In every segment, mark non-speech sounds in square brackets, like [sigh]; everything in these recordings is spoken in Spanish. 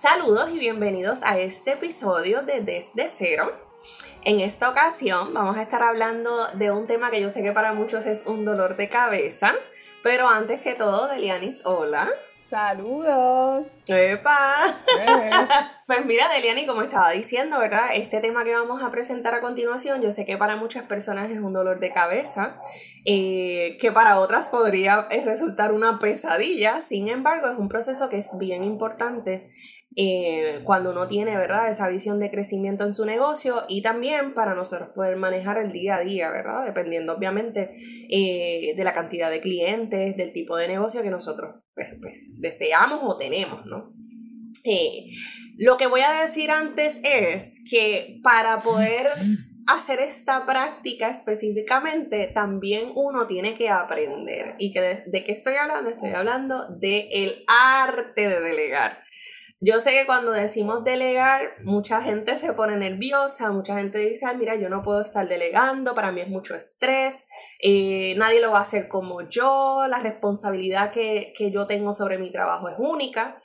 Saludos y bienvenidos a este episodio de Desde Cero. En esta ocasión vamos a estar hablando de un tema que yo sé que para muchos es un dolor de cabeza, pero antes que todo, Delianis, hola. Saludos. ¡Epa! Eh. [laughs] pues mira, Deliani, como estaba diciendo, ¿verdad? Este tema que vamos a presentar a continuación, yo sé que para muchas personas es un dolor de cabeza, eh, que para otras podría resultar una pesadilla, sin embargo, es un proceso que es bien importante eh, cuando uno tiene, ¿verdad? Esa visión de crecimiento en su negocio y también para nosotros poder manejar el día a día, ¿verdad? Dependiendo obviamente eh, de la cantidad de clientes, del tipo de negocio que nosotros pues, pues, deseamos o tenemos, ¿no? Eh, lo que voy a decir antes es que para poder hacer esta práctica específicamente, también uno tiene que aprender. ¿Y que de, de qué estoy hablando? Estoy hablando del el arte de delegar. Yo sé que cuando decimos delegar, mucha gente se pone nerviosa, mucha gente dice, mira, yo no puedo estar delegando, para mí es mucho estrés, eh, nadie lo va a hacer como yo, la responsabilidad que, yo tengo sobre mi trabajo es única,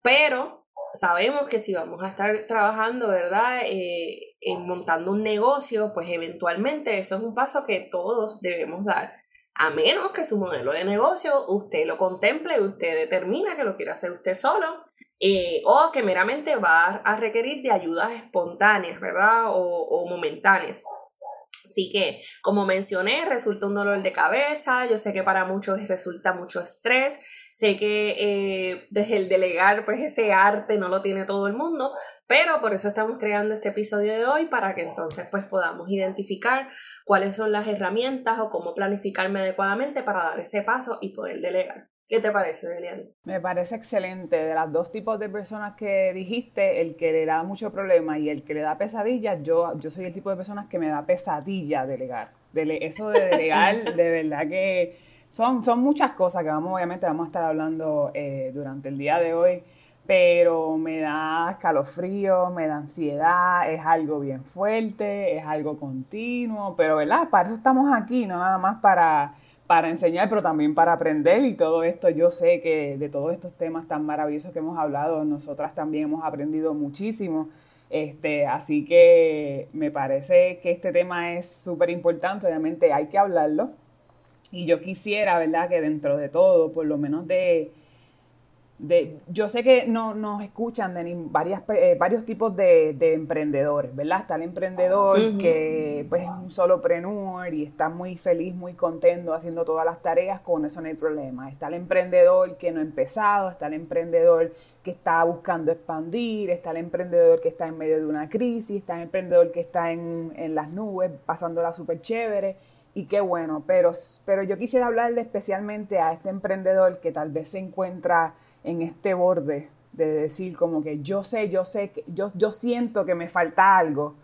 pero sabemos que si vamos a estar trabajando, ¿verdad? Eh, en montando un negocio, pues eventualmente eso es un paso que todos debemos dar. A menos que su modelo de negocio usted lo contemple y usted determina que lo quiere hacer usted solo eh, o que meramente va a requerir de ayudas espontáneas, ¿verdad? O, momentáneas. Así que, como mencioné, resulta un dolor de cabeza, yo sé que para muchos resulta mucho estrés, sé que eh, desde el delegar, pues ese arte no lo tiene todo el mundo, pero por eso estamos creando este episodio de hoy para que entonces pues podamos identificar cuáles son las herramientas o cómo planificarme adecuadamente para dar ese paso y poder delegar. ¿Qué te parece, Deliani? Me parece excelente. De los dos tipos de personas que dijiste, el que le da mucho problema y el que le da pesadilla, yo, yo soy el tipo de personas que me da pesadilla delegar. eso de delegar, [laughs] de verdad que son, son muchas cosas que vamos, obviamente, vamos a estar hablando eh, durante el día de hoy, pero me da escalofrío, me da ansiedad, es algo bien fuerte, es algo continuo, pero ¿verdad? Para eso estamos aquí, no nada más para para enseñar, pero también para aprender y todo esto. Yo sé que de todos estos temas tan maravillosos que hemos hablado, nosotras también hemos aprendido muchísimo. Este, así que me parece que este tema es súper importante, obviamente hay que hablarlo. Y yo quisiera, ¿verdad?, que dentro de todo, por lo menos de, yo sé que no, nos escuchan de varias, eh, varios tipos de, emprendedores, ¿verdad? Está el emprendedor que pues, es un solopreneur y está muy feliz, muy contento haciendo todas las tareas, con eso no hay problema. Está el emprendedor que no ha empezado, está el emprendedor que está buscando expandir, está el emprendedor que está en medio de una crisis, está el emprendedor que está en, en las nubes, pasándola súper chévere. Y qué bueno, pero, pero yo quisiera hablarle especialmente a este emprendedor que tal vez se encuentra en este borde de decir como que yo sé, yo sé, que, yo, yo siento que me falta algo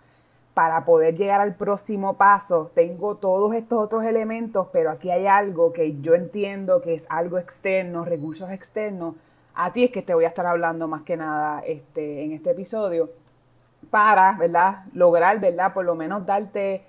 para poder llegar al próximo paso. Tengo todos estos otros elementos, pero aquí hay algo que yo entiendo que es algo externo, recursos externos. A ti es que te voy a estar hablando más que nada este, en este episodio para, ¿verdad? Lograr, ¿verdad? Por lo menos darte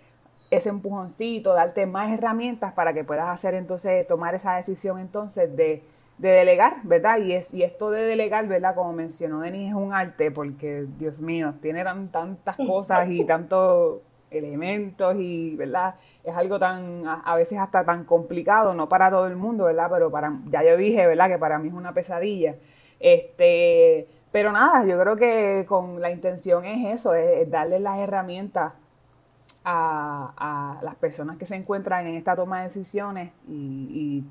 ese empujoncito, darte más herramientas para que puedas hacer entonces, tomar esa decisión entonces de de delegar, ¿verdad? Y, es, y esto de delegar, ¿verdad? Como mencionó Denis, es un arte porque, Dios mío, tiene tantas cosas y tanto elementos y, ¿verdad? Es algo tan, a, veces hasta tan complicado, no para todo el mundo, ¿verdad? Pero para, ya yo dije, ¿verdad? Que para mí es una pesadilla. Este, pero nada, yo creo que con la intención es eso, es, darle las herramientas a, las personas que se encuentran en esta toma de decisiones y,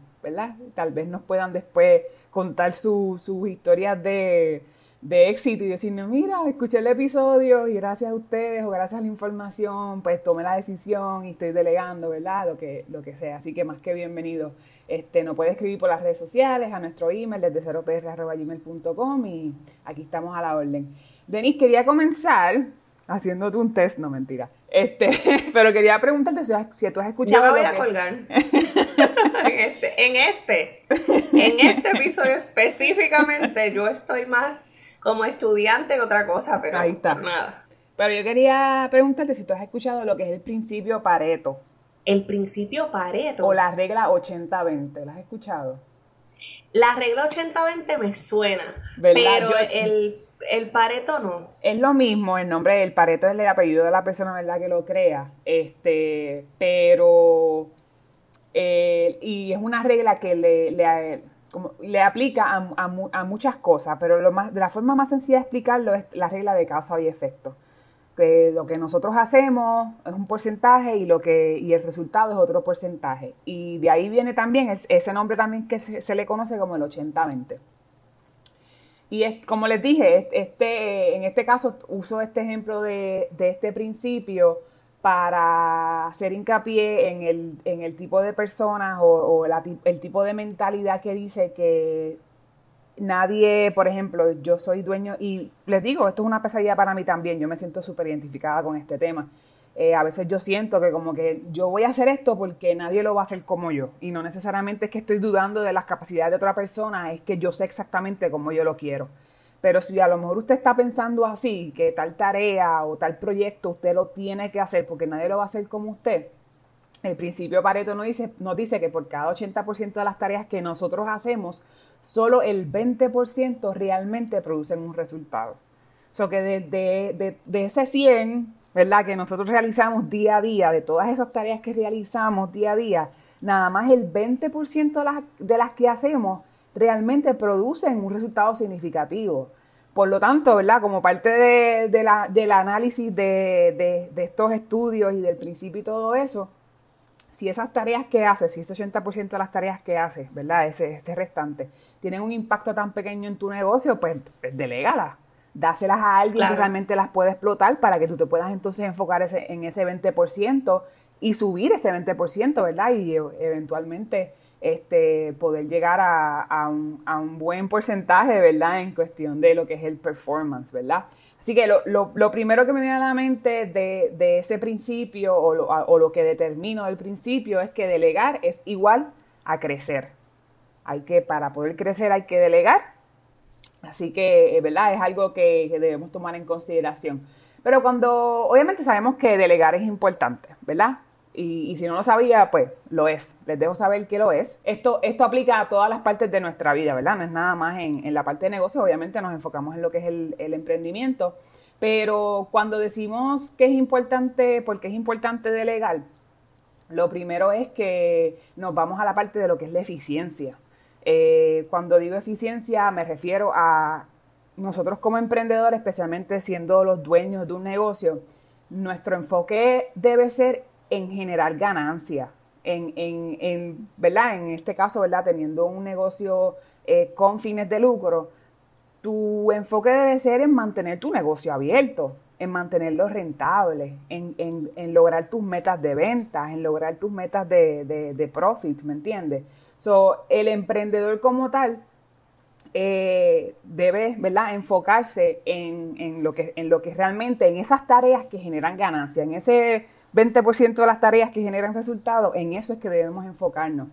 Tal vez nos puedan después contar sus historias de, de éxito y decirnos, mira, escuché el episodio y gracias a ustedes o gracias a la información, pues tomé la decisión y estoy delegando, ¿verdad? Lo que, lo que sea. Así que más que bienvenido. Este, nos puede escribir por las redes sociales, a nuestro email desde 0pr.gmail.com y aquí estamos a la orden. Denis, quería comenzar haciéndote un test, no mentira. Este, [laughs] pero quería preguntarte si, tú has escuchado. Yo me voy a colgar. [laughs] en, este, en este, en este episodio específicamente, yo estoy más como estudiante que otra cosa, pero Ahí está. nada. Pero yo quería preguntarte si tú has escuchado lo que es el principio Pareto. El principio Pareto. O la regla 80-20, ¿la has escuchado? La regla 80-20 me suena, pero el, el, Pareto no. Es lo mismo, el nombre del Pareto es el apellido de la persona, ¿verdad? Que lo crea. Este, pero... Eh, y es una regla que le, le aplica a, muchas cosas, pero lo más, de la forma más sencilla de explicarlo es la regla de causa y efecto. Que lo que nosotros hacemos es un porcentaje y lo que y el resultado es otro porcentaje. Y de ahí viene también ese nombre también que se, le conoce como el 80-20. Y es, como les dije, este, en este caso uso este ejemplo de, de este principio para hacer hincapié en el, en el tipo de personas o, el tipo de mentalidad que dice que nadie, por ejemplo, yo soy dueño, y les digo, esto es una pesadilla para mí también, yo me siento súper identificada con este tema. Eh, a veces yo siento que como que yo voy a hacer esto porque nadie lo va a hacer como yo. Y no necesariamente es que estoy dudando de las capacidades de otra persona, es que yo sé exactamente cómo yo lo quiero. Pero si a lo mejor usted está pensando así, que tal tarea o tal proyecto usted lo tiene que hacer porque nadie lo va a hacer como usted, el principio Pareto nos dice, nos dice que por cada 80% de las tareas que nosotros hacemos, solo el 20% realmente producen un resultado. O sea que de, de, ese 100, ¿verdad? Que nosotros realizamos día a día, de todas esas tareas que realizamos día a día, nada más el 20% de las, de las que hacemos realmente producen un resultado significativo. Por lo tanto, ¿verdad? Como parte de, la, del análisis de, estos estudios y del principio y todo eso, si esas tareas que haces, si ese 80% de las tareas que haces, ¿verdad? Ese, ese, restante, tienen un impacto tan pequeño en tu negocio, pues, pues. Dáselas a alguien que realmente las puede explotar para que tú te puedas entonces enfocar ese, en ese 20% y subir ese 20%, ¿verdad? Y eventualmente este, poder llegar a, un, buen porcentaje, ¿verdad? En cuestión de lo que es el performance, ¿verdad? Así que lo, primero que me viene a la mente de, ese principio o lo, que determino del principio es que delegar es igual a crecer. Hay que, para poder crecer hay que delegar. Así que, ¿verdad? Es algo que debemos tomar en consideración. Pero cuando, obviamente sabemos que delegar es importante, ¿verdad? Y, si no lo sabía, pues lo es. Les dejo saber que lo es. Esto, esto aplica a todas las partes de nuestra vida, ¿verdad? No es nada más en, la parte de negocio. Obviamente nos enfocamos en lo que es el, emprendimiento. Pero cuando decimos que es importante, porque es importante delegar, lo primero es que nos vamos a la parte de lo que es la eficiencia. Eh, cuando digo eficiencia me refiero a nosotros como emprendedores, especialmente siendo los dueños de un negocio, nuestro enfoque debe ser en generar ganancia, en, en, en, ¿verdad? En este caso, ¿verdad? Teniendo un negocio eh, con fines de lucro, tu enfoque debe ser en mantener tu negocio abierto, en mantenerlo rentable, en, en lograr tus metas de ventas, en lograr tus metas de, de, profit, ¿me entiendes? So, el emprendedor como tal eh, debe ¿verdad? enfocarse en, en, lo que, en lo que realmente, en esas tareas que generan ganancia, en ese 20% de las tareas que generan resultados, en eso es que debemos enfocarnos.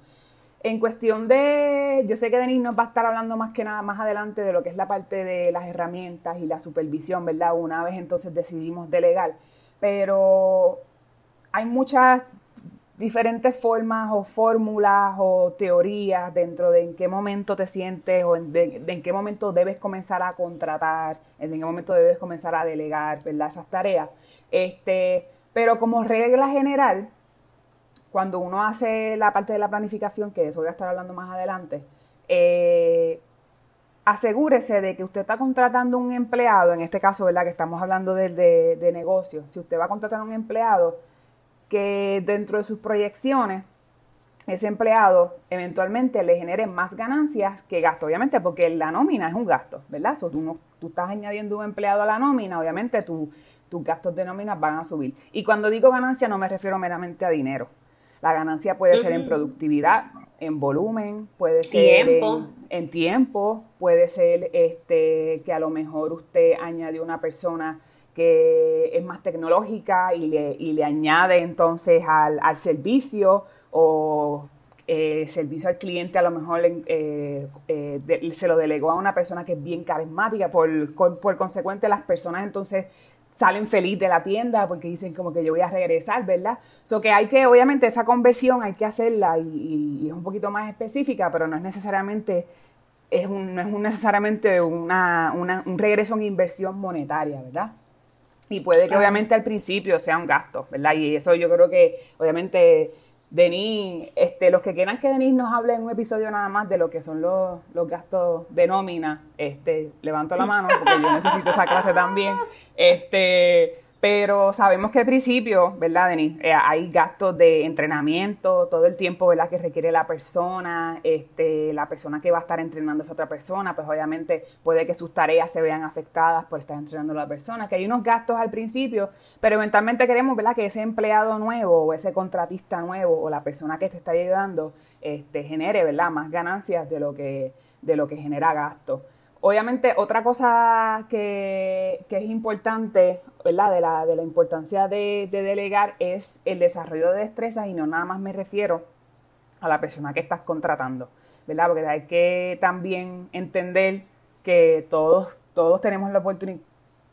En cuestión de, yo sé que Denis nos va a estar hablando más que nada más adelante de lo que es la parte de las herramientas y la supervisión, ¿verdad? Una vez entonces decidimos delegar, pero hay muchas diferentes formas o fórmulas o teorías dentro de en qué momento te sientes o de, en qué momento debes comenzar a contratar, en qué momento debes comenzar a delegar, ¿verdad? Esas tareas. Este, Pero como regla general, cuando uno hace la parte de la planificación, que eso voy a estar hablando más adelante, eh, asegúrese de que usted está contratando un empleado, en este caso, ¿verdad? Que estamos hablando de, de, de negocio. Si usted va a contratar a un empleado, que dentro de sus proyecciones, ese empleado eventualmente le genere más ganancias que gasto, obviamente, porque la nómina es un gasto, ¿verdad? tú, tú estás añadiendo un empleado a la nómina, obviamente tus gastos de nómina van a subir. Y cuando digo ganancia no me refiero meramente a dinero. La ganancia puede ser en productividad, en volumen, puede ser En, tiempo, puede ser este, que a lo mejor usted añade una persona que es más tecnológica y le, y le añade entonces al, al servicio o eh, servicio al cliente a lo mejor eh, eh, se lo delegó a una persona que es bien carismática, por, por consecuente las personas entonces salen feliz de la tienda porque dicen como que yo voy a regresar, ¿verdad? So que hay que, obviamente, esa conversión hay que hacerla y, es un poquito más específica, pero no es necesariamente, es un, no es necesariamente una, un regreso en inversión monetaria, ¿verdad? Y puede que obviamente al principio sea un gasto, ¿verdad? Y eso yo creo que obviamente Denis, este, los que quieran que Denis nos hable en un episodio nada más de lo que son los, los gastos de nómina, este, levanto la mano porque yo necesito esa clase también. [laughs] Este, pero sabemos que al principio, ¿verdad, Denis? Eh, hay gastos de entrenamiento todo el tiempo, ¿verdad? Que requiere la persona, este, la persona que va a estar entrenando a esa otra persona, pues obviamente puede que sus tareas se vean afectadas por estar entrenando a la persona, que hay unos gastos al principio, pero eventualmente queremos, ¿verdad? Que ese empleado nuevo o ese contratista nuevo o la persona que te está ayudando, este, genere, ¿verdad? Más ganancias de lo que, de lo que genera gasto. Obviamente, otra cosa que, es importante, ¿verdad? De la, de la importancia de, delegar es el desarrollo de destrezas y no nada más me refiero a la persona que estás contratando, ¿verdad? Porque hay que también entender que todos, todos tenemos la oportunidad,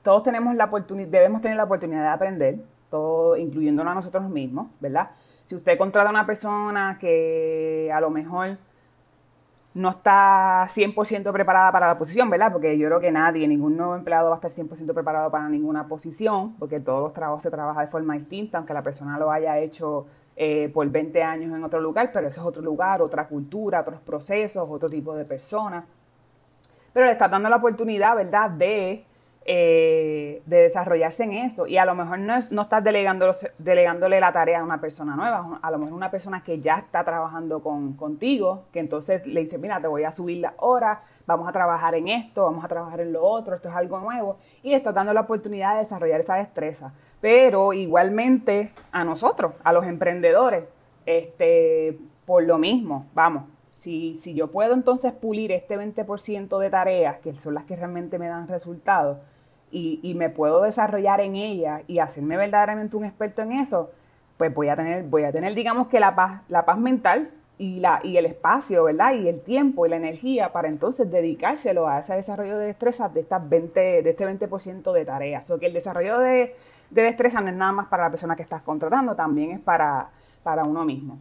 todos tenemos la oportunidad, debemos tener la oportunidad de aprender, todo, incluyéndonos a nosotros mismos, ¿verdad? Si usted contrata a una persona que a lo mejor no está 100% preparada para la posición, ¿verdad? Porque yo creo que nadie, ningún nuevo empleado va a estar 100% preparado para ninguna posición, porque todos los trabajos se trabajan de forma distinta, aunque la persona lo haya hecho eh, por 20 años en otro lugar, pero ese es otro lugar, otra cultura, otros procesos, otro tipo de personas. Pero le está dando la oportunidad, ¿verdad?, de eh, de desarrollarse en eso. Y a lo mejor no, es, no estás delegándole la tarea a una persona nueva, a lo mejor una persona que ya está trabajando con, contigo, que entonces le dice, mira, te voy a subir la hora, vamos a trabajar en esto, vamos a trabajar en lo otro, esto es algo nuevo, y estás dando la oportunidad de desarrollar esa destreza. Pero igualmente a nosotros, a los emprendedores, este, por lo mismo, vamos, si, si, yo puedo entonces pulir este 20% de tareas, que son las que realmente me dan resultados, y, y, me puedo desarrollar en ella y hacerme verdaderamente un experto en eso, pues voy a tener, voy a tener digamos que la paz, la paz mental y, la, y el espacio, ¿verdad? Y el tiempo y la energía para entonces dedicárselo a ese desarrollo de destrezas de, estas 20, de este 20% de tareas. O que el desarrollo de, de destreza no es nada más para la persona que estás contratando, también es para, para uno mismo.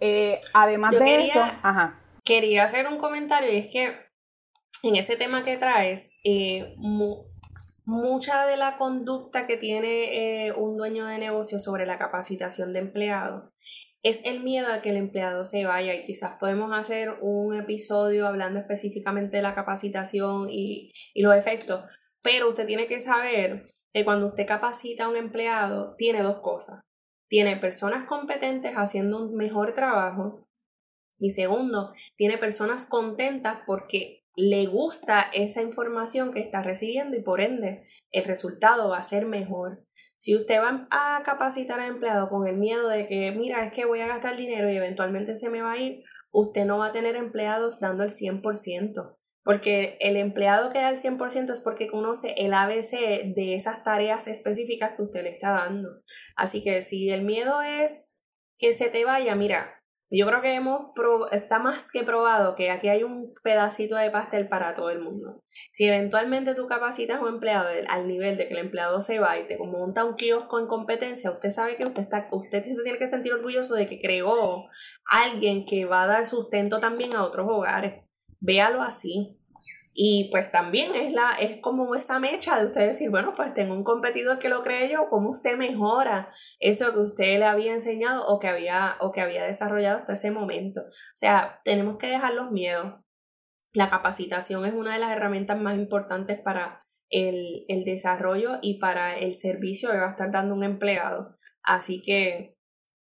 Eh, además de eso, quería hacer un comentario y es que en ese tema que traes, eh, mucha de la conducta que tiene eh, un dueño de negocio sobre la capacitación de empleados es el miedo a que el empleado se vaya y quizás podemos hacer un episodio hablando específicamente de la capacitación y, y los efectos, pero usted tiene que saber que cuando usted capacita a un empleado tiene dos cosas. Tiene personas competentes haciendo un mejor trabajo y segundo, tiene personas contentas porque le gusta esa información que está recibiendo y por ende el resultado va a ser mejor. Si usted va a capacitar al empleado con el miedo de que, mira, es que voy a gastar dinero y eventualmente se me va a ir, usted no va a tener empleados dando el 100%. Porque el empleado que da el 100% es porque conoce el ABC de esas tareas específicas que usted le está dando. Así que si el miedo es que se te vaya, mira, yo creo que hemos está más que probado que aquí hay un pedacito de pastel para todo el mundo. Si eventualmente tú capacitas a un empleado al nivel de que el empleado se va y te monta un kiosco en competencia, usted sabe que usted está, usted se tiene que sentir orgulloso de que creó alguien que va a dar sustento también a otros hogares. Véalo así. Y pues también es, la, es como esa mecha de usted decir, bueno, pues tengo un competidor que lo cree yo, ¿cómo usted mejora eso que usted le había enseñado o que había, o que había desarrollado hasta ese momento? O sea, tenemos que dejar los miedos. La capacitación es una de las herramientas más importantes para el, el desarrollo y para el servicio que va a estar dando un empleado. Así que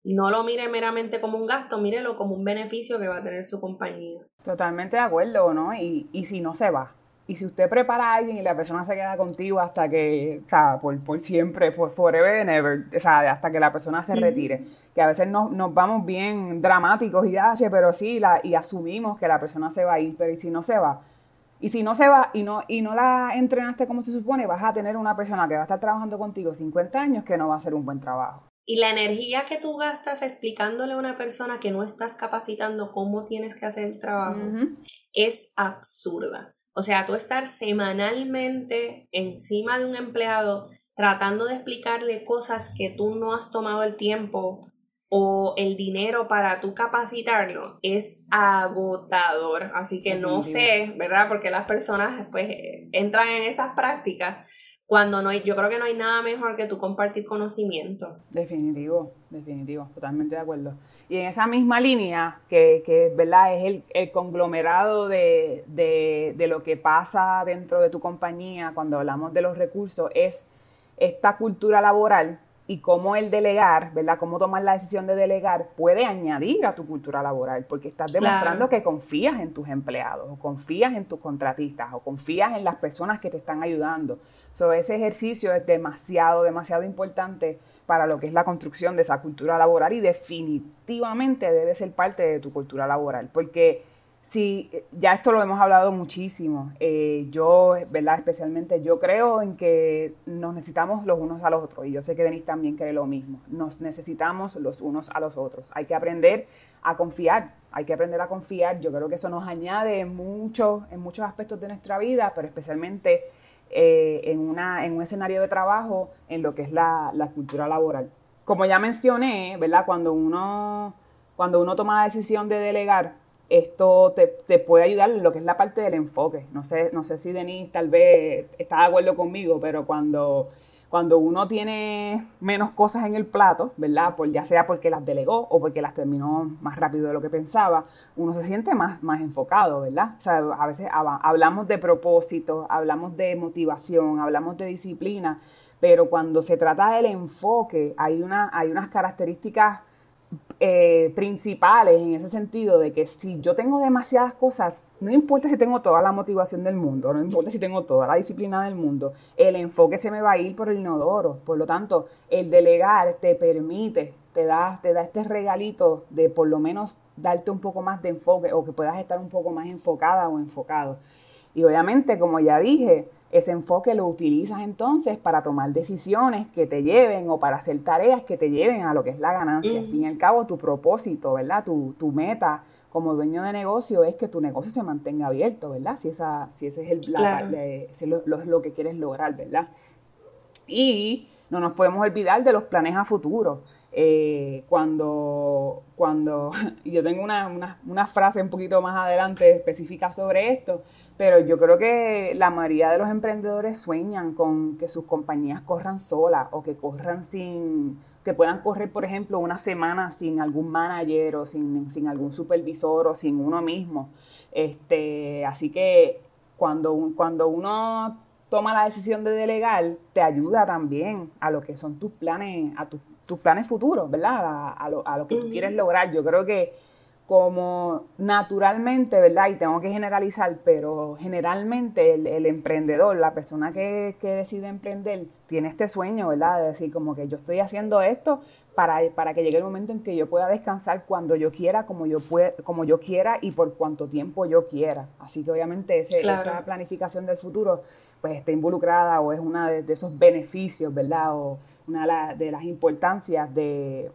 no lo mire meramente como un gasto, mírelo como un beneficio que va a tener su compañía. Totalmente de acuerdo, ¿no? Y, y si no se va. Y si usted prepara a alguien y la persona se queda contigo hasta que, o sea, por, por siempre, por forever and ever, o sea, hasta que la persona se retire. Que a veces nos, nos vamos bien dramáticos y ya, pero sí, la, y asumimos que la persona se va a ir, pero ¿y si no se va? Y si no se va y no, y no la entrenaste como se supone, vas a tener una persona que va a estar trabajando contigo 50 años que no va a hacer un buen trabajo. Y la energía que tú gastas explicándole a una persona que no estás capacitando cómo tienes que hacer el trabajo es absurda. O sea, tú estar semanalmente encima de un empleado tratando de explicarle cosas que tú no has tomado el tiempo o el dinero para tú capacitarlo es agotador. Así que no sé, ¿verdad? Porque las personas pues entran en esas prácticas cuando no hay, yo creo que no hay nada mejor que tú compartir conocimiento. Definitivo, definitivo, totalmente de acuerdo. Y en esa misma línea, que, que ¿verdad? es el, conglomerado de, de, lo que pasa dentro de tu compañía cuando hablamos de los recursos, es esta cultura laboral y cómo el delegar, ¿verdad? Cómo tomar la decisión de delegar puede añadir a tu cultura laboral, porque estás demostrando que confías en tus empleados, o confías en tus contratistas, o confías en las personas que te están ayudando. So, ese ejercicio es demasiado, demasiado importante para lo que es la construcción de esa cultura laboral y definitivamente debe ser parte de tu cultura laboral, porque si ya esto lo hemos hablado muchísimo, eh, yo, ¿verdad? Especialmente yo creo en que nos necesitamos los unos a los otros y yo sé que Denise también cree lo mismo, nos necesitamos los unos a los otros, hay que aprender a confiar, hay que aprender a confiar, yo creo que eso nos añade mucho, en muchos aspectos de nuestra vida, pero especialmente eh, en, una, en un escenario de trabajo en lo que es la, cultura laboral. Como ya mencioné, ¿verdad? Cuando uno, cuando uno toma la decisión de delegar, esto te, te, puede ayudar en lo que es la parte del enfoque. No sé, no sé si Denise tal vez está de acuerdo conmigo, pero cuando cuando uno tiene menos cosas en el plato, ¿verdad? Por, ya sea porque las delegó o porque las terminó más rápido de lo que pensaba, uno se siente más, más enfocado, ¿verdad? O sea, a veces hablamos de propósito, hablamos de motivación, hablamos de disciplina, pero cuando se trata del enfoque, hay, una, hay unas características eh, principales en ese sentido de que si yo tengo demasiadas cosas, no importa si tengo toda la motivación del mundo, no importa si tengo toda la disciplina del mundo, el enfoque se me va a ir por el inodoro. Por lo tanto, el delegar te permite, te da, te da este regalito de por lo menos darte un poco más de enfoque o que puedas estar un poco más enfocada o enfocado. Y obviamente, como ya dije, ese enfoque lo utilizas entonces para tomar decisiones que te lleven o para hacer tareas que te lleven a lo que es la ganancia. Al fin y al cabo, tu propósito, ¿verdad? Tu, tu, meta como dueño de negocio es que tu negocio se mantenga abierto, ¿verdad? Si, esa, si ese es el, lo, lo, que quieres lograr, ¿verdad? Y no nos podemos olvidar de los planes a futuro. Eh, cuando, cuando [laughs] yo tengo una, una, una, frase un poquito más adelante específica sobre esto, pero yo creo que la mayoría de los emprendedores sueñan con que sus compañías corran solas o que corran sin, que puedan correr, por ejemplo, una semana sin algún manager o sin, sin algún supervisor o sin uno mismo. Este, así que cuando, cuando uno toma la decisión de delegar, te ayuda también a lo que son tus planes, a tus, tus planes futuros, ¿verdad? A, lo, a lo que tú quieres lograr. Yo creo que como naturalmente, ¿verdad? Y tengo que generalizar, pero generalmente el, emprendedor, la persona que, decide emprender, tiene este sueño, ¿verdad? De decir como que yo estoy haciendo esto para, para que llegue el momento en que yo pueda descansar cuando yo quiera, como yo, pueda, como yo quiera y por cuánto tiempo yo quiera. Así que obviamente esa planificación del futuro pues está involucrada o es uno de, esos beneficios, ¿verdad? O una de, las importancias de,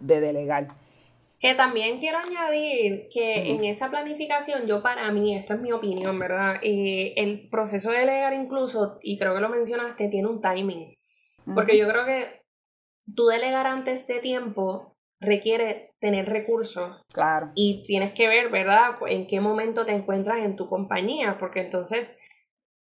de delegar. Que también quiero añadir que en esa planificación, yo para mí, esto es mi opinión, ¿verdad? Eh, el proceso de delegar incluso, y creo que lo mencionaste, tiene un timing. Porque yo creo que tú delegar antes de tiempo requiere tener recursos. Claro. Y tienes que ver, ¿verdad?, en qué momento te encuentras en tu compañía, porque entonces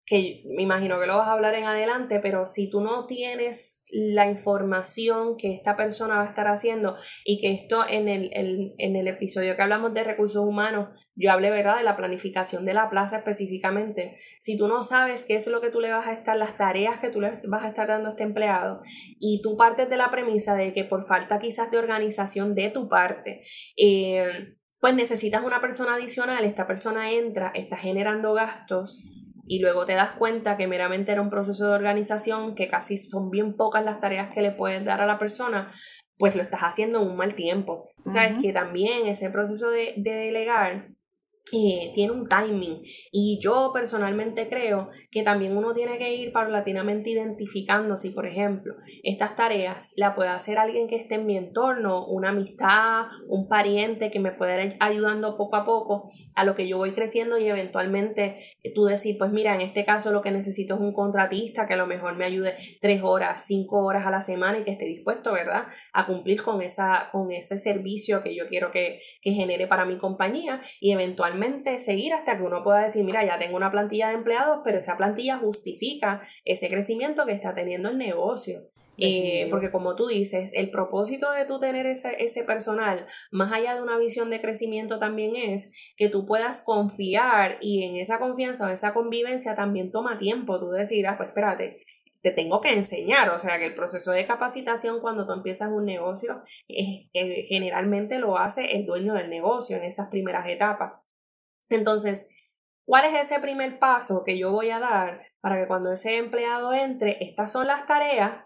que me imagino que lo vas a hablar en adelante, pero si tú no tienes la información que esta persona va a estar haciendo y que esto en el, en el episodio que hablamos de recursos humanos, yo hablé, ¿verdad?, de la planificación de la plaza específicamente. Si tú no sabes qué es lo que tú le vas a estar, las tareas que tú le vas a estar dando a este empleado y tú partes de la premisa de que por falta quizás de organización de tu parte, eh, pues necesitas una persona adicional, esta persona entra, está generando gastos y luego te das cuenta que meramente era un proceso de organización, que casi son bien pocas las tareas que le puedes dar a la persona, pues lo estás haciendo en un mal tiempo. Sabes que también ese proceso de, de delegar tiene un timing. Y yo personalmente creo que también uno tiene que ir paulatinamente identificando si por ejemplo estas tareas la puede hacer alguien que esté en mi entorno, una amistad, un pariente que me pueda ir ayudando poco a poco a lo que yo voy creciendo y eventualmente tú decir pues mira en este caso lo que necesito es un contratista que a lo mejor me ayude tres horas, cinco horas a la semana y que esté dispuesto verdad a cumplir con esa con ese servicio que yo quiero que, que genere para mi compañía y eventualmente seguir hasta que uno pueda decir, mira, ya tengo una plantilla de empleados, pero esa plantilla justifica ese crecimiento que está teniendo el negocio. Eh, porque como tú dices, el propósito de tú tener ese, ese personal, más allá de una visión de crecimiento, también es que tú puedas confiar y en esa confianza o esa convivencia también toma tiempo. Tú decir, ah, pues espérate, te tengo que enseñar, o sea que el proceso de capacitación cuando tú empiezas un negocio, generalmente lo hace el dueño del negocio en esas primeras etapas. Entonces, ¿cuál es ese primer paso que yo voy a dar para que cuando ese empleado entre, estas son las tareas,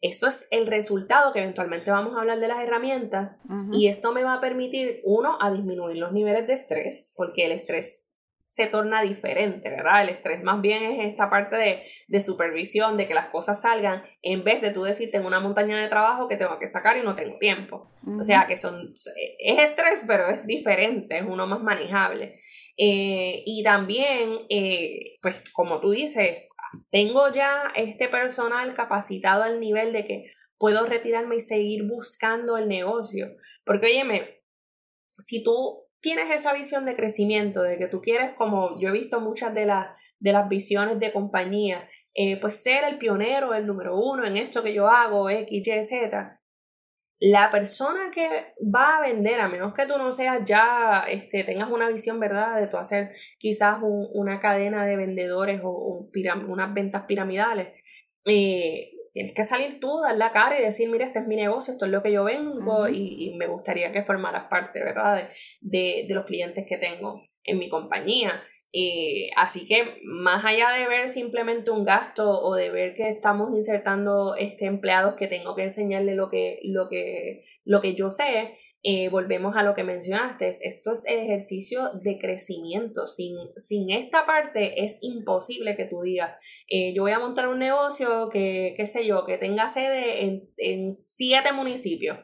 esto es el resultado que eventualmente vamos a hablar de las herramientas y esto me va a permitir, uno, a disminuir los niveles de estrés, porque el estrés se torna diferente, ¿verdad? El estrés más bien es esta parte de, de, supervisión, de que las cosas salgan, en vez de tú decir, tengo una montaña de trabajo que tengo que sacar y no tengo tiempo. O sea, que son, es estrés, pero es diferente, es uno más manejable. Eh, y también, eh, pues como tú dices, tengo ya este personal capacitado al nivel de que puedo retirarme y seguir buscando el negocio. Porque, óyeme, si tú tienes esa visión de crecimiento, de que tú quieres, como yo he visto muchas de, las de las visiones de compañía, eh, pues ser el pionero, el número uno en esto que yo hago, X, Y, Z. La persona que va a vender, a menos que tú no seas ya, este, tengas una visión, ¿verdad?, de tú hacer quizás una cadena de vendedores o, unas ventas piramidales, eh, tienes que salir tú, dar la cara y decir, mira, este es mi negocio, esto es lo que yo vengo y, me gustaría que formaras parte, ¿verdad?, de, de, los clientes que tengo en mi compañía. Eh, así que más allá de ver simplemente un gasto o de ver que estamos insertando este empleados que tengo que enseñarle lo que, lo que, lo que yo sé, eh, volvemos a lo que mencionaste, esto es ejercicio de crecimiento. Sin, sin esta parte es imposible que tú digas, eh, yo voy a montar un negocio que, qué sé yo, que tenga sede en, en siete municipios.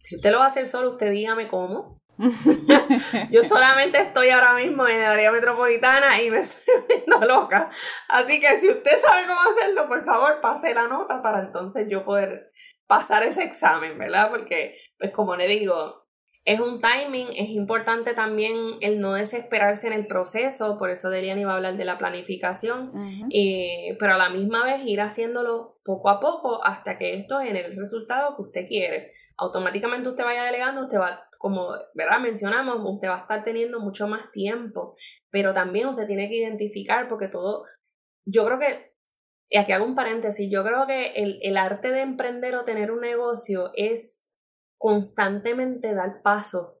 Si usted lo va a hacer solo, usted dígame cómo. [laughs] yo solamente estoy ahora mismo en el área metropolitana y me [laughs] estoy viendo loca. Así que si usted sabe cómo hacerlo, por favor, pase la nota para entonces yo poder pasar ese examen, ¿verdad? Porque, pues como le digo, es un timing, es importante también el no desesperarse en el proceso, por eso Delian iba a hablar de la planificación, eh, pero a la misma vez ir haciéndolo poco a poco hasta que esto genere el resultado que usted quiere. Automáticamente usted vaya delegando, usted va, como ¿verdad? mencionamos, usted va a estar teniendo mucho más tiempo, pero también usted tiene que identificar porque todo, yo creo que y aquí hago un paréntesis, yo creo que el, el arte de emprender o tener un negocio es constantemente dar pasos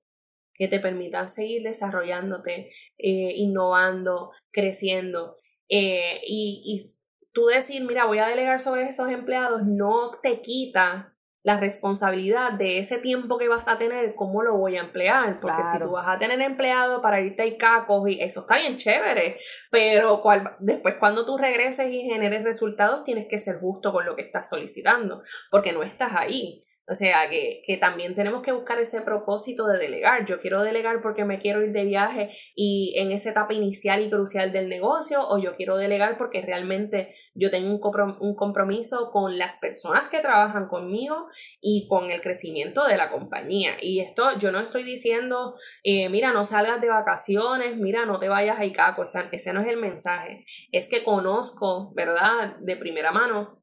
que te permitan seguir desarrollándote, eh, innovando, creciendo. Eh, y, y tú decir, mira, voy a delegar sobre esos empleados, no te quita la responsabilidad de ese tiempo que vas a tener, cómo lo voy a emplear. Porque si tú vas a tener empleado para irte a cacos y eso está bien chévere, pero cual, después cuando tú regreses y generes resultados, tienes que ser justo con lo que estás solicitando, porque no estás ahí. O sea, que, que, también tenemos que buscar ese propósito de delegar. Yo quiero delegar porque me quiero ir de viaje y en esa etapa inicial y crucial del negocio, o yo quiero delegar porque realmente yo tengo un compromiso con las personas que trabajan conmigo y con el crecimiento de la compañía. Y esto yo no estoy diciendo, eh, mira, no salgas de vacaciones, mira, no te vayas a Icaco, ese no es el mensaje. Es que conozco, ¿verdad? De primera mano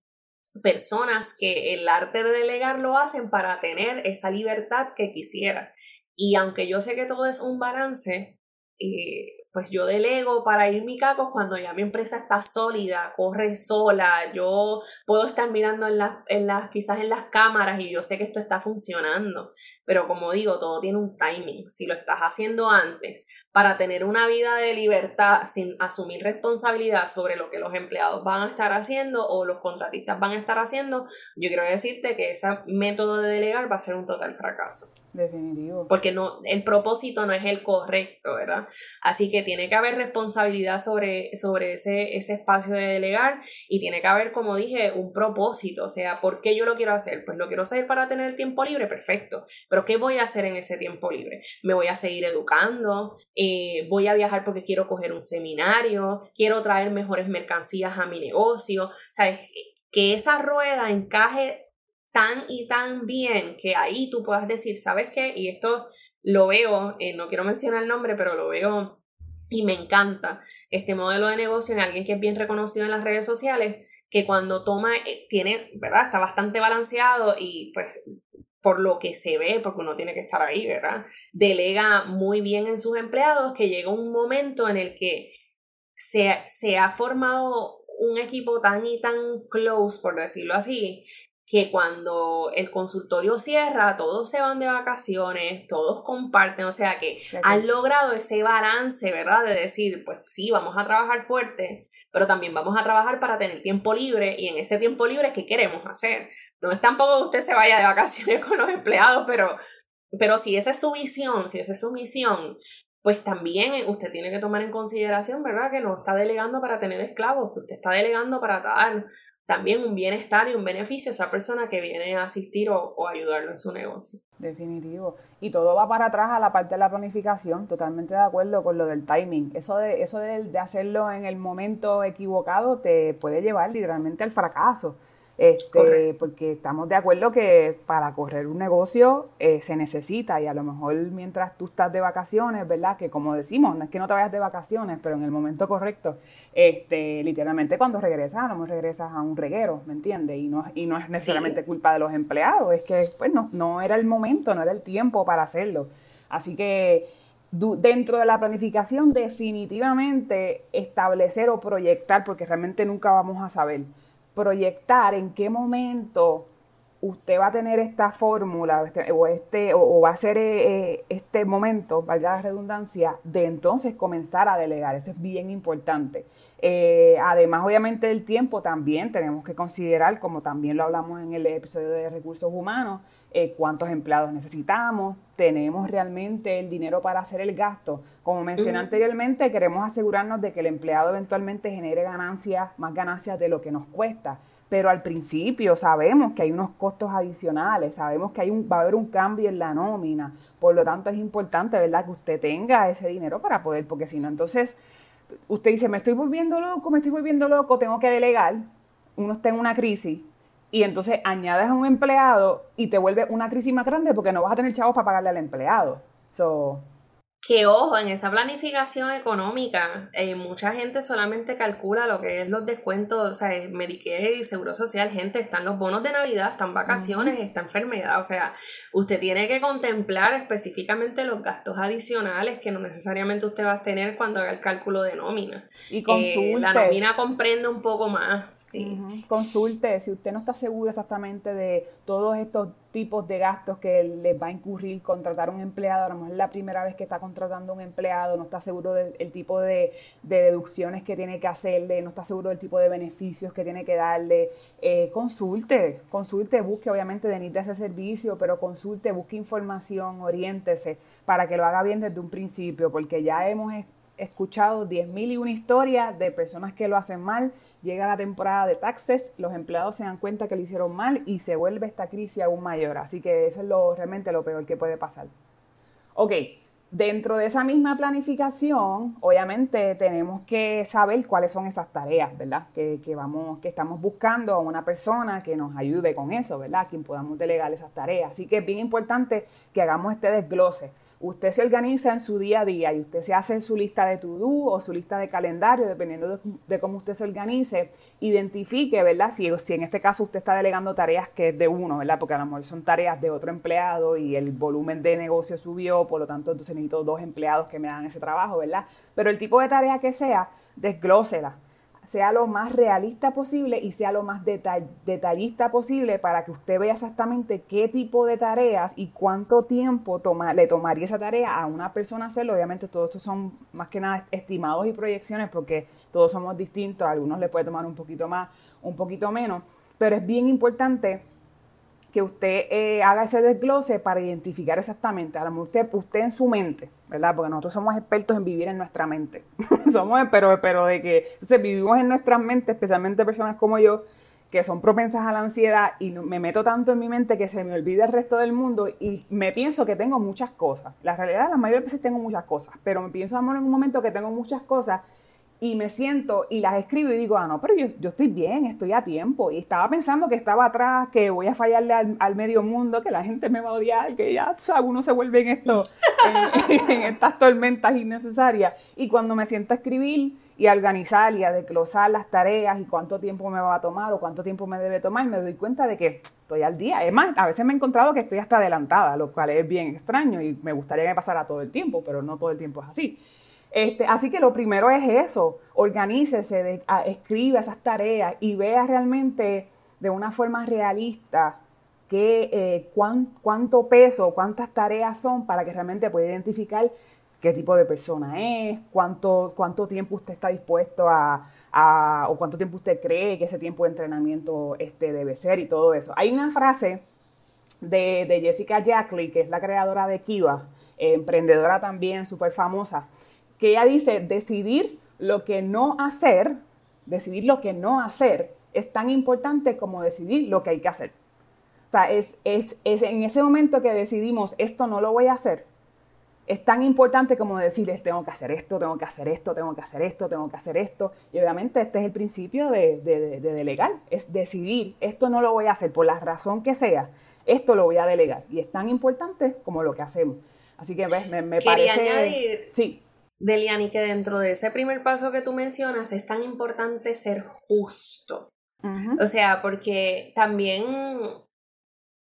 personas que el arte de delegar lo hacen para tener esa libertad que quisiera. Y aunque yo sé que todo es un balance, eh, pues yo delego para ir mi cacos cuando ya mi empresa está sólida, corre sola, yo puedo estar mirando en las, en las, quizás en las cámaras y yo sé que esto está funcionando. Pero como digo, todo tiene un timing. Si lo estás haciendo antes para tener una vida de libertad sin asumir responsabilidad sobre lo que los empleados van a estar haciendo o los contratistas van a estar haciendo, yo quiero decirte que ese método de delegar va a ser un total fracaso. Definitivo. Porque no, el propósito no es el correcto, ¿verdad? Así que tiene que haber responsabilidad sobre, sobre ese, ese espacio de delegar y tiene que haber, como dije, un propósito. O sea, ¿por qué yo lo quiero hacer? Pues lo quiero hacer para tener tiempo libre, perfecto. Pero ¿qué voy a hacer en ese tiempo libre? Me voy a seguir educando, eh, voy a viajar porque quiero coger un seminario, quiero traer mejores mercancías a mi negocio. O sea, que esa rueda encaje tan y tan bien que ahí tú puedas decir, ¿sabes qué? Y esto lo veo, eh, no quiero mencionar el nombre, pero lo veo y me encanta este modelo de negocio en alguien que es bien reconocido en las redes sociales, que cuando toma, eh, tiene, ¿verdad? Está bastante balanceado y pues por lo que se ve, porque uno tiene que estar ahí, ¿verdad? Delega muy bien en sus empleados, que llega un momento en el que se, se ha formado un equipo tan y tan close, por decirlo así, que cuando el consultorio cierra, todos se van de vacaciones, todos comparten, o sea que han logrado ese balance, ¿verdad? De decir, pues sí, vamos a trabajar fuerte, pero también vamos a trabajar para tener tiempo libre y en ese tiempo libre, ¿qué queremos hacer? No es tampoco que usted se vaya de vacaciones [laughs] con los empleados, pero, pero si esa es su visión, si esa es su misión, pues también usted tiene que tomar en consideración, ¿verdad? Que no está delegando para tener esclavos, que usted está delegando para dar también un bienestar y un beneficio a esa persona que viene a asistir o, ayudarlo en su negocio. Definitivo. Y todo va para atrás a la parte de la planificación, totalmente de acuerdo con lo del timing. Eso de, eso de, de hacerlo en el momento equivocado te puede llevar literalmente al fracaso. Este, porque estamos de acuerdo que para correr un negocio eh, se necesita y a lo mejor mientras tú estás de vacaciones, ¿verdad? Que como decimos, no es que no te vayas de vacaciones, pero en el momento correcto, este, literalmente cuando regresas, no regresas a un reguero, ¿me entiendes? Y no, y no es necesariamente culpa de los empleados, es que pues no, no era el momento, no era el tiempo para hacerlo. Así que dentro de la planificación definitivamente establecer o proyectar, porque realmente nunca vamos a saber proyectar en qué momento usted va a tener esta fórmula o este, este o, va a ser eh, eh, este momento, valga la redundancia, de entonces comenzar a delegar. Eso es bien importante. Eh, además, obviamente, del tiempo también tenemos que considerar, como también lo hablamos en el episodio de recursos humanos, cuántos empleados necesitamos, tenemos realmente el dinero para hacer el gasto. Como mencioné anteriormente, queremos asegurarnos de que el empleado eventualmente genere ganancias, más ganancias de lo que nos cuesta pero al principio sabemos que hay unos costos adicionales, sabemos que hay un, va a haber un cambio en la nómina, por lo tanto es importante, ¿verdad?, que usted tenga ese dinero para poder, porque si no, entonces usted dice, me estoy volviendo loco, me estoy volviendo loco, tengo que delegar, uno está en una crisis, y entonces añades a un empleado y te vuelve una crisis más grande porque no vas a tener chavos para pagarle al empleado. So, que ojo, en esa planificación económica, eh, mucha gente solamente calcula lo que es los descuentos, o sea, Medicare y Seguro Social, gente, están los bonos de Navidad, están vacaciones, está enfermedad, o sea, usted tiene que contemplar específicamente los gastos adicionales que no necesariamente usted va a tener cuando haga el cálculo de nómina. Y consulte. Eh, la nómina comprende un poco más, sí. Consulte, si usted no está seguro exactamente de todos estos tipos de gastos que les va a incurrir contratar un empleado, a lo mejor es la primera vez que está contratando un empleado, no está seguro del tipo de, deducciones que tiene que hacerle, no está seguro del tipo de beneficios que tiene que darle, eh, consulte, consulte, busque obviamente de ese servicio, pero consulte, busque información, oriéntese para que lo haga bien desde un principio, porque ya hemos escuchado 10.000 y una historias de personas que lo hacen mal, llega la temporada de taxes, los empleados se dan cuenta que lo hicieron mal y se vuelve esta crisis aún mayor. Así que eso es lo, realmente lo peor que puede pasar. Ok, Dentro de esa misma planificación, obviamente tenemos que saber cuáles son esas tareas, ¿verdad? Que, vamos, que estamos buscando a una persona que nos ayude con eso, ¿verdad? quien podamos delegar esas tareas. Así que es bien importante que hagamos este desglose usted se organiza en su día a día y usted se hace su lista de to-do o su lista de calendario, dependiendo de, cómo usted se organice, identifique, ¿verdad? Si, si en este caso usted está delegando tareas que es de uno, ¿verdad? Porque a lo mejor son tareas de otro empleado y el volumen de negocio subió, por lo tanto, entonces necesito dos empleados que me hagan ese trabajo, ¿verdad? Pero el tipo de tarea que sea, desglósela sea lo más realista posible y sea lo más detallista posible para que usted vea exactamente qué tipo de tareas y cuánto tiempo toma, le tomaría esa tarea a una persona hacerlo. Obviamente todos estos son más que nada estimados y proyecciones porque todos somos distintos, a algunos le puede tomar un poquito más, un poquito menos, pero es bien importante que usted eh, haga ese desglose para identificar exactamente, a lo mejor usted, usted en su mente, ¿verdad? Porque nosotros somos expertos en vivir en nuestra mente. [laughs] somos, pero, pero de que vivimos en nuestras mentes, especialmente personas como yo, que son propensas a la ansiedad y me meto tanto en mi mente que se me olvida el resto del mundo y me pienso que tengo muchas cosas. La realidad, la mayoría de veces tengo muchas cosas, pero me pienso, amor, en un momento que tengo muchas cosas y me siento y las escribo y digo, ah, no, pero yo, yo, estoy bien, estoy a tiempo. Y estaba pensando que estaba atrás, que voy a fallarle al, medio mundo, que la gente me va a odiar, que ya, ¿sabes? Uno se vuelve en esto, [laughs] en, estas tormentas innecesarias. Y cuando me siento a escribir y a organizar y a desglosar las tareas y cuánto tiempo me va a tomar o cuánto tiempo me debe tomar, me doy cuenta de que estoy al día. Es más, a veces me he encontrado que estoy hasta adelantada, lo cual es bien extraño y me gustaría que pasara todo el tiempo, pero no todo el tiempo es así. Este, así que lo primero es eso, organícese, escriba esas tareas y vea realmente de una forma realista que, eh, cuánto peso, cuántas tareas son para que realmente pueda identificar qué tipo de persona es, cuánto, cuánto tiempo usted está dispuesto a, o cuánto tiempo usted cree que ese tiempo de entrenamiento este, debe ser y todo eso. Hay una frase de, Jessica Jackley, que es la creadora de Kiva, emprendedora también súper famosa, que ella dice, decidir lo que no hacer, decidir lo que no hacer, es tan importante como decidir lo que hay que hacer. O sea, es, es, es en ese momento que decidimos, esto no lo voy a hacer, es tan importante como decirles, tengo que hacer esto, tengo que hacer esto, tengo que hacer esto, tengo que hacer esto. Y obviamente este es el principio de, de, de, delegar, es decidir, esto no lo voy a hacer por la razón que sea, esto lo voy a delegar. Y es tan importante como lo que hacemos. Así que me, me parece... Añadir, sí. Deliani, que dentro de ese primer paso que tú mencionas es tan importante ser justo. O sea, porque también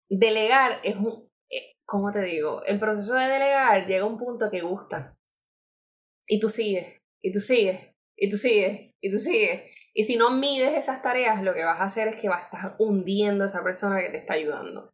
delegar es un, eh, ¿cómo te digo? El proceso de delegar llega a un punto que gusta. Y tú sigues, y tú sigues, y tú sigues, y tú sigues. Y si no mides esas tareas, lo que vas a hacer es que vas a estar hundiendo a esa persona que te está ayudando.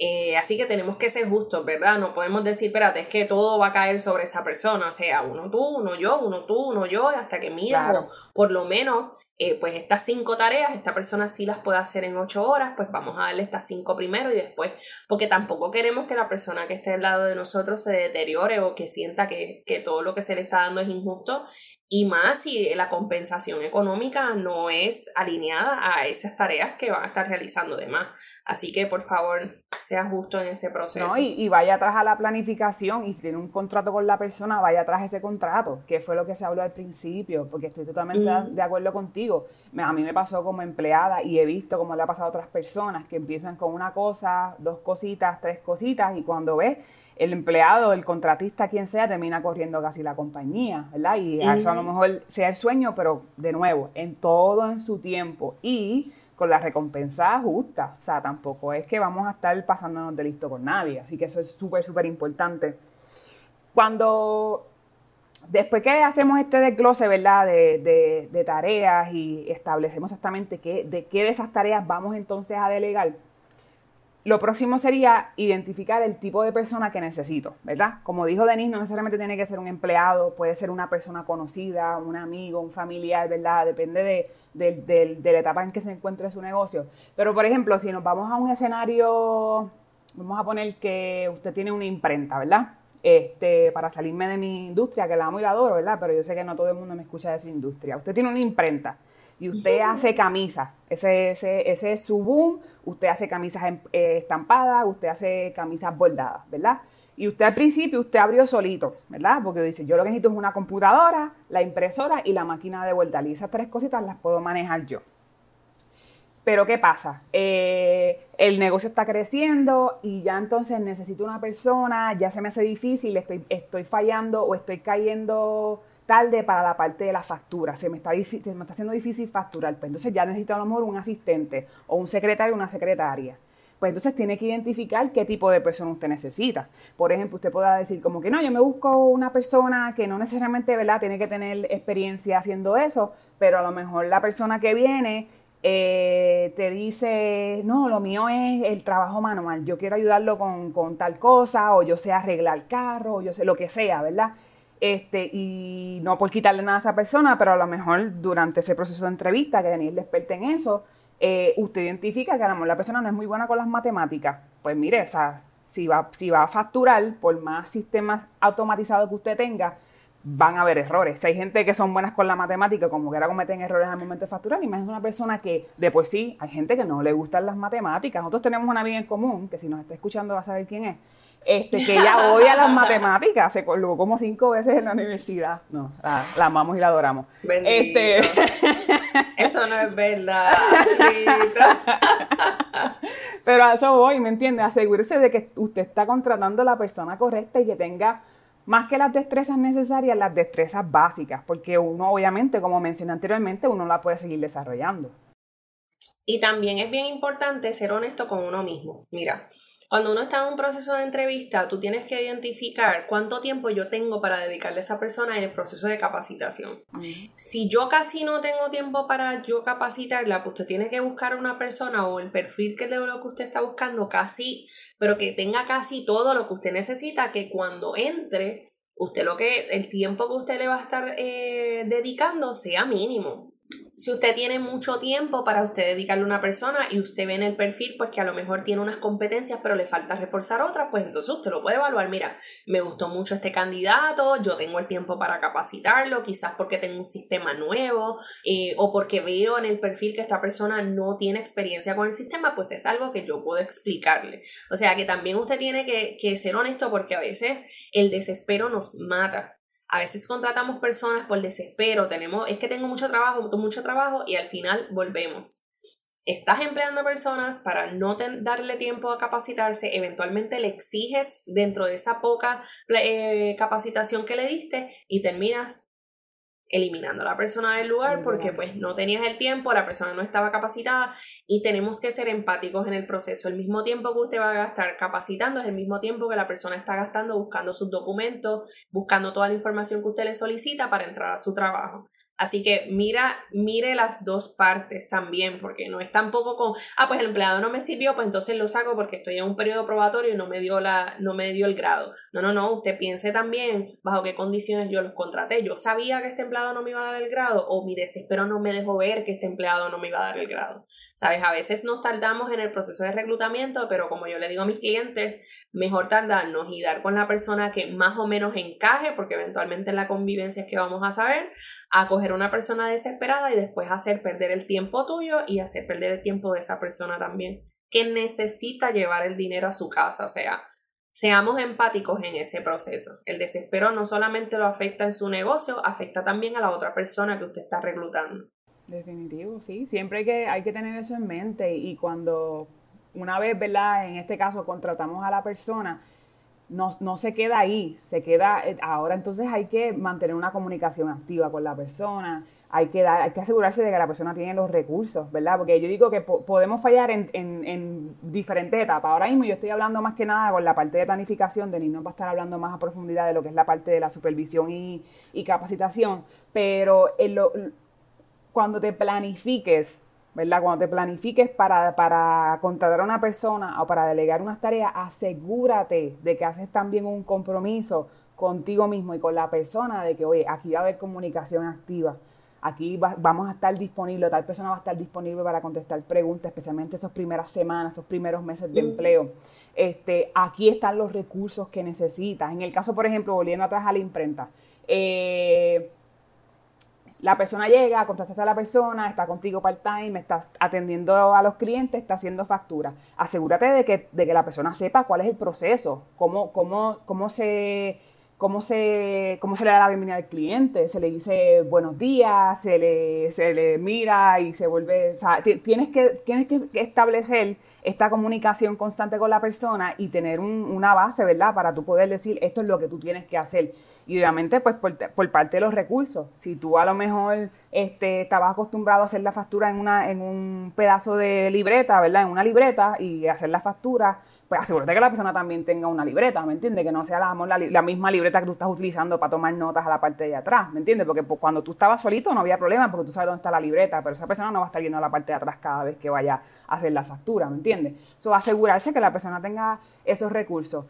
Eh, así que tenemos que ser justos, ¿verdad? No podemos decir, espérate, es que todo va a caer sobre esa persona, o sea, uno tú, uno yo, uno tú, uno yo, hasta que mida por lo menos eh, pues estas cinco tareas, esta persona sí las puede hacer en ocho horas, pues vamos a darle estas cinco primero y después, porque tampoco queremos que la persona que esté al lado de nosotros se deteriore o que sienta que, que todo lo que se le está dando es injusto y más si la compensación económica no es alineada a esas tareas que van a estar realizando de más. Así que por favor, sea justo en ese proceso. y, vaya atrás a la planificación y si tiene un contrato con la persona, vaya atrás a ese contrato, que fue lo que se habló al principio, porque estoy totalmente de acuerdo contigo. A mí me pasó como empleada y he visto cómo le ha pasado a otras personas que empiezan con una cosa, dos cositas, tres cositas y cuando ves el empleado, el contratista, quien sea, termina corriendo casi la compañía, ¿verdad? Y eso a lo mejor sea el sueño, pero de nuevo, en todo en su tiempo y con la recompensa justa. O sea, tampoco es que vamos a estar pasándonos de listo con nadie. Así que eso es súper, súper importante. Cuando, después que hacemos este desglose, ¿verdad? De, de, tareas y establecemos exactamente qué, de qué de esas tareas vamos entonces a delegar, lo próximo sería identificar el tipo de persona que necesito, ¿verdad? Como dijo Denise, no necesariamente tiene que ser un empleado, puede ser una persona conocida, un amigo, un familiar, ¿verdad? Depende de, la etapa en que se encuentre su negocio. Pero, por ejemplo, si nos vamos a un escenario, vamos a poner que usted tiene una imprenta, ¿verdad? este, para salirme de mi industria, que la amo y la adoro, ¿verdad? Pero yo sé que no todo el mundo me escucha de esa industria. Usted tiene una imprenta y usted hace camisas, ese, ese, ese es su boom, usted hace camisas em, eh, estampadas, usted hace camisas bordadas, ¿verdad? Y usted al principio, usted abrió solito, ¿verdad? Porque dice, yo lo que necesito es una computadora, la impresora y la máquina de bordar. Y esas tres cositas las puedo manejar yo. Pero ¿qué pasa? Eh, el negocio está creciendo y ya entonces necesito una persona, ya se me hace difícil, estoy, estoy fallando o estoy cayendo tarde para la parte de la factura, se me está, se me está haciendo difícil facturar. Pues entonces ya necesito a lo mejor un asistente o un secretario o una secretaria pues entonces tiene que identificar qué tipo de persona usted necesita. Por ejemplo, usted pueda decir como que no, yo me busco una persona que no necesariamente, ¿verdad? Tiene que tener experiencia haciendo eso, pero a lo mejor la persona que viene eh, te dice, no, lo mío es el trabajo manual, yo quiero ayudarlo con, con tal cosa, o yo sé arreglar carro, o yo sé lo que sea, ¿verdad? Este, y no por quitarle nada a esa persona, pero a lo mejor durante ese proceso de entrevista, que Daniel desperte en eso, eh, usted identifica que a lo mejor la persona no es muy buena con las matemáticas, pues mire, o sea, si va, si va a facturar, por más sistemas automatizados que usted tenga, van a haber errores. Si hay gente que son buenas con la matemática, como que ahora cometen errores al momento de facturar, imagínate una persona que de por sí hay gente que no le gustan las matemáticas. Nosotros tenemos una amiga en común, que si nos está escuchando va a saber quién es, este, que ella odia las [laughs] matemáticas, se colgó como cinco veces en la universidad. No, la, amamos y la adoramos. Este... [laughs] Eso no es verdad. [laughs] Pero a eso voy, ¿me entiende? Asegúrese de que usted está contratando a la persona correcta y que tenga más que las destrezas necesarias, las destrezas básicas, porque uno obviamente, como mencioné anteriormente, uno la puede seguir desarrollando. Y también es bien importante ser honesto con uno mismo. Mira, cuando uno está en un proceso de entrevista, tú tienes que identificar cuánto tiempo yo tengo para dedicarle a esa persona en el proceso de capacitación. Si yo casi no tengo tiempo para yo capacitarla, pues usted tiene que buscar una persona o el perfil que de lo que usted está buscando casi, pero que tenga casi todo lo que usted necesita, que cuando entre, usted lo que, el tiempo que usted le va a estar eh, dedicando sea mínimo. Si usted tiene mucho tiempo para usted dedicarle a una persona y usted ve en el perfil pues que a lo mejor tiene unas competencias pero le falta reforzar otras, pues entonces usted lo puede evaluar. Mira, me gustó mucho este candidato, yo tengo el tiempo para capacitarlo, quizás porque tengo un sistema nuevo eh, o porque veo en el perfil que esta persona no tiene experiencia con el sistema, pues es algo que yo puedo explicarle. O sea que también usted tiene que, que ser honesto porque a veces el desespero nos mata. A veces contratamos personas por desespero, tenemos, es que tengo mucho trabajo, mucho trabajo y al final volvemos. Estás empleando personas para no darle tiempo a capacitarse, eventualmente le exiges dentro de esa poca eh, capacitación que le diste y terminas eliminando a la persona del lugar porque pues no tenías el tiempo, la persona no estaba capacitada y tenemos que ser empáticos en el proceso. El mismo tiempo que usted va a gastar capacitando es el mismo tiempo que la persona está gastando buscando sus documentos, buscando toda la información que usted le solicita para entrar a su trabajo. Así que mira, mire las dos partes también, porque no es tampoco con, ah, pues el empleado no me sirvió, pues entonces lo saco porque estoy en un periodo probatorio y no me dio la, no me dio el grado. No, no, no, usted piense también bajo qué condiciones yo los contraté. Yo sabía que este empleado no me iba a dar el grado, o mi desespero no me dejó ver que este empleado no me iba a dar el grado. Sabes, a veces nos tardamos en el proceso de reclutamiento, pero como yo le digo a mis clientes, mejor tardarnos y dar con la persona que más o menos encaje, porque eventualmente en la convivencia es que vamos a saber, a coger una persona desesperada y después hacer perder el tiempo tuyo y hacer perder el tiempo de esa persona también, que necesita llevar el dinero a su casa, o sea, seamos empáticos en ese proceso. El desespero no solamente lo afecta en su negocio, afecta también a la otra persona que usted está reclutando. Definitivo, sí. Siempre hay que, hay que tener eso en mente y cuando una vez, ¿verdad? En este caso, contratamos a la persona, no, no, se queda ahí, se queda, eh, ahora entonces hay que mantener una comunicación activa con la persona, hay que, dar, hay que asegurarse de que la persona tiene los recursos, ¿verdad? Porque yo digo que podemos fallar en, en, en, diferentes etapas. Ahora mismo yo estoy hablando más que nada con la parte de planificación, Denis no va a estar hablando más a profundidad de lo que es la parte de la supervisión y, y capacitación, pero en lo, cuando te planifiques, ¿verdad? Cuando te planifiques para, para contratar a una persona o para delegar unas tareas, asegúrate de que haces también un compromiso contigo mismo y con la persona de que, oye, aquí va a haber comunicación activa. aquí vamos a estar disponibles, tal persona va a estar disponible para contestar preguntas, especialmente esas primeras semanas, esos primeros meses de empleo. Este, aquí están los recursos que necesitas. En el caso, por ejemplo, volviendo atrás a la imprenta, eh, la persona llega, contactaste a la persona, está contigo part-time, estás atendiendo a los clientes, está haciendo factura. Asegúrate de que, de que la persona sepa cuál es el proceso, cómo, cómo, cómo se cómo se, cómo se le da la bienvenida al cliente, se le dice buenos días, se le, se le mira y se vuelve, o sea, tienes que, tienes que establecer esta comunicación constante con la persona y tener una base, ¿verdad? Para tú poder decir, esto es lo que tú tienes que hacer. Y obviamente, pues por, por parte de los recursos, si tú a lo mejor este, estabas acostumbrado a hacer la factura en, una, en un pedazo de libreta, ¿verdad? En una libreta y hacer la factura, pues asegúrate que la persona también tenga una libreta, ¿me entiendes? Que no sea la, misma libreta que tú estás utilizando para tomar notas a la parte de atrás, ¿me entiendes? Porque pues, cuando tú estabas solito no había problema porque tú sabes dónde está la libreta, pero esa persona no va a estar viendo la parte de atrás cada vez que vaya a hacer la factura, ¿me entiendes? Eso asegurarse que la persona tenga esos recursos.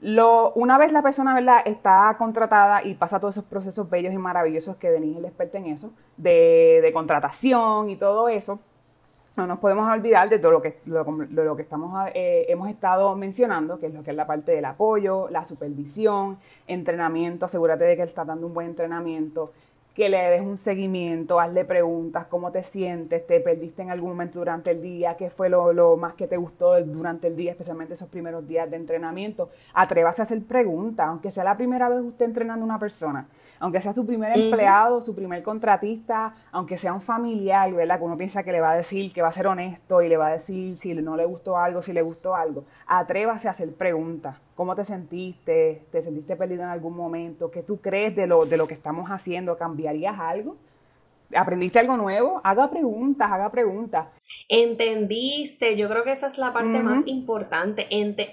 Lo, una vez la persona ¿verdad? está contratada y pasa todos esos procesos bellos y maravillosos que Denise es el experto en eso, de, de contratación y todo eso, no nos podemos olvidar de todo lo que, lo, que estamos, eh, hemos estado mencionando, que es lo que es la parte del apoyo, la supervisión, entrenamiento, asegúrate de que él está dando un buen entrenamiento, que le des un seguimiento, hazle preguntas, cómo te sientes, te perdiste en algún momento durante el día, qué fue lo, lo, más que te gustó durante el día, especialmente esos primeros días de entrenamiento. Atrévase a hacer preguntas, aunque sea la primera vez usted entrenando a una persona aunque sea su primer empleado, su primer contratista, aunque sea un familiar, ¿verdad? Que uno piensa que le va a decir, que va a ser honesto y le va a decir si no le gustó algo, si le gustó algo. Atrévase a hacer preguntas. ¿Cómo te sentiste? ¿Te sentiste perdido en algún momento? ¿Qué tú crees de lo, de lo que estamos haciendo? ¿Cambiarías algo? ¿Aprendiste algo nuevo? Haga preguntas, haga preguntas. Entendiste, yo creo que esa es la parte más importante,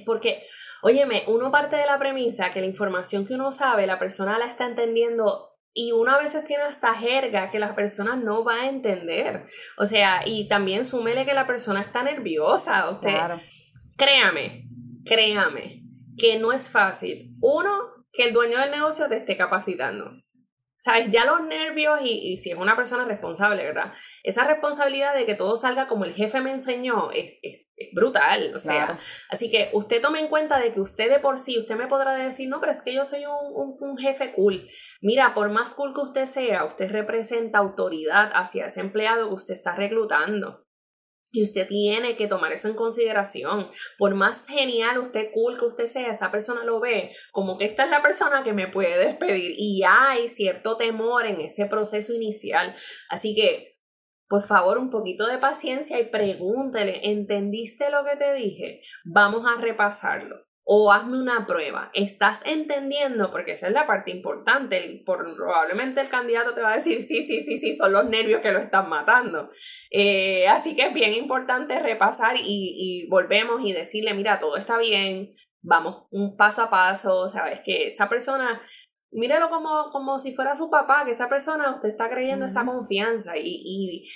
porque Óyeme, uno parte de la premisa que la información que uno sabe, la persona la está entendiendo y uno a veces tiene hasta jerga que la persona no va a entender. O sea, y también súmele que la persona está nerviosa. Usted, créame, créame, que no es fácil. Uno, que el dueño del negocio te esté capacitando. ¿Sabes? Ya los nervios y, si es una persona responsable, ¿verdad? Esa responsabilidad de que todo salga como el jefe me enseñó es, brutal, o sea, así que usted tome en cuenta de que usted de por sí, usted me podrá decir, no, pero es que yo soy un, un, jefe cool. Mira, por más cool que usted sea, usted representa autoridad hacia ese empleado que usted está reclutando. Y usted tiene que tomar eso en consideración. Por más genial usted, cool que usted sea, esa persona lo ve como que esta es la persona que me puede despedir. Y hay cierto temor en ese proceso inicial. Así que por favor, un poquito de paciencia y pregúntele, ¿entendiste lo que te dije? Vamos a repasarlo. O hazme una prueba. ¿Estás entendiendo? Porque esa es la parte importante. probablemente el candidato te va a decir, sí, sí, sí, sí, son los nervios que lo están matando. Eh, así que es bien importante repasar y, y volvemos y decirle, mira, todo está bien, vamos un paso a paso, sabes que esa persona mírelo como, como si fuera su papá, que esa persona usted está creyendo esa confianza y, y,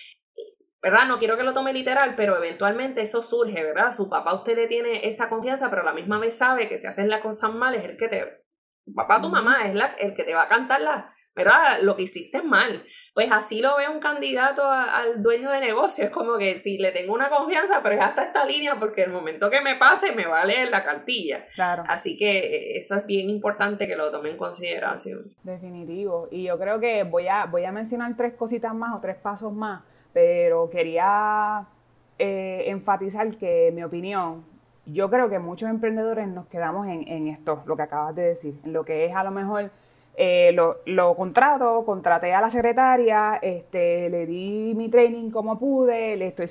¿verdad? No quiero que lo tome literal, pero eventualmente eso surge, ¿verdad? Su papá usted le tiene esa confianza, pero a la misma vez sabe que si hacen las cosas mal es el que te... papá, tu mamá es la, el que te va a cantar la, ¿verdad? Lo que hiciste mal. Pues así lo ve un candidato al dueño de negocio. Es como que si le tengo una confianza, pero es hasta esta línea porque el momento que me pase me va a leer la cartilla. Claro. Así que eh, eso es bien importante que lo tome en consideración. Definitivo. Y yo creo que voy a, voy a mencionar tres cositas más o tres pasos más, pero quería eh, enfatizar que, mi opinión, yo creo que muchos emprendedores nos quedamos en, en esto, lo que acabas de decir, en lo que es a lo mejor eh, lo, lo, contrato, contraté a la secretaria, este, le di mi training como pude, le estoy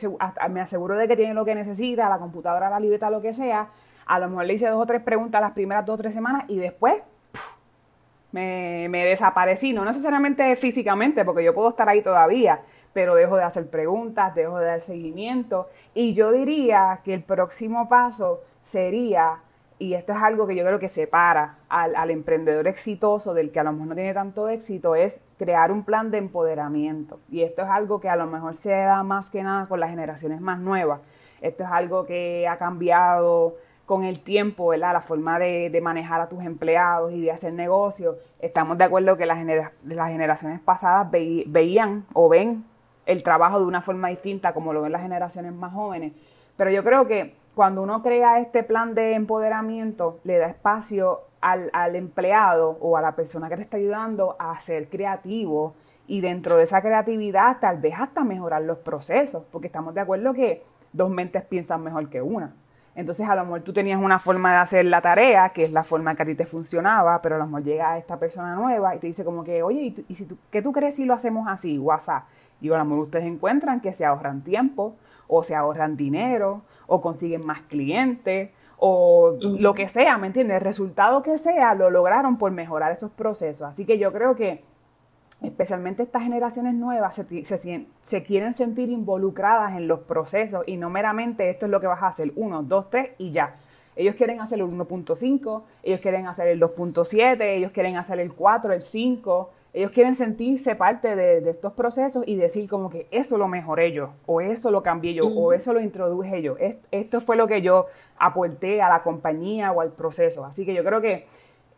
me aseguro de que tiene lo que necesita, la computadora, la libreta, lo que sea. A lo mejor le hice dos o tres preguntas las primeras dos o tres semanas y después me, me desaparecí, no necesariamente físicamente, porque yo puedo estar ahí todavía, pero dejo de hacer preguntas, dejo de dar seguimiento. Y yo diría que el próximo paso sería y esto es algo que yo creo que separa al, al, emprendedor exitoso del que a lo mejor no tiene tanto éxito, es crear un plan de empoderamiento. Y esto es algo que a lo mejor se da más que nada con las generaciones más nuevas. Esto es algo que ha cambiado con el tiempo, ¿verdad? La forma de, manejar a tus empleados y de hacer negocios. Estamos de acuerdo que las, las generaciones pasadas veían o ven el trabajo de una forma distinta como lo ven las generaciones más jóvenes. Pero yo creo que cuando uno crea este plan de empoderamiento, le da espacio al, al empleado o a la persona que te está ayudando a ser creativo y dentro de esa creatividad tal vez hasta mejorar los procesos, porque estamos de acuerdo que dos mentes piensan mejor que una. Entonces, a lo mejor tú tenías una forma de hacer la tarea, que es la forma que a ti te funcionaba, pero a lo mejor llega esta persona nueva y te dice como que, oye, ¿y, si tú, qué tú crees si lo hacemos así, WhatsApp? Y a lo mejor ustedes encuentran que se ahorran tiempo, o se ahorran dinero, o consiguen más clientes, o lo que sea, ¿me entiendes? El resultado que sea, lo lograron por mejorar esos procesos. Así que yo creo que especialmente estas generaciones nuevas, se, se, quieren sentir involucradas en los procesos y no meramente esto es lo que vas a hacer, uno, dos, tres y ya. Ellos quieren hacer el 1.5, ellos quieren hacer el 2.7, ellos quieren hacer el 4, el 5, ellos quieren sentirse parte de, estos procesos y decir como que eso lo mejoré yo, o eso lo cambié yo, o eso lo introduje yo. Esto fue lo que yo aporté a la compañía o al proceso. Así que yo creo que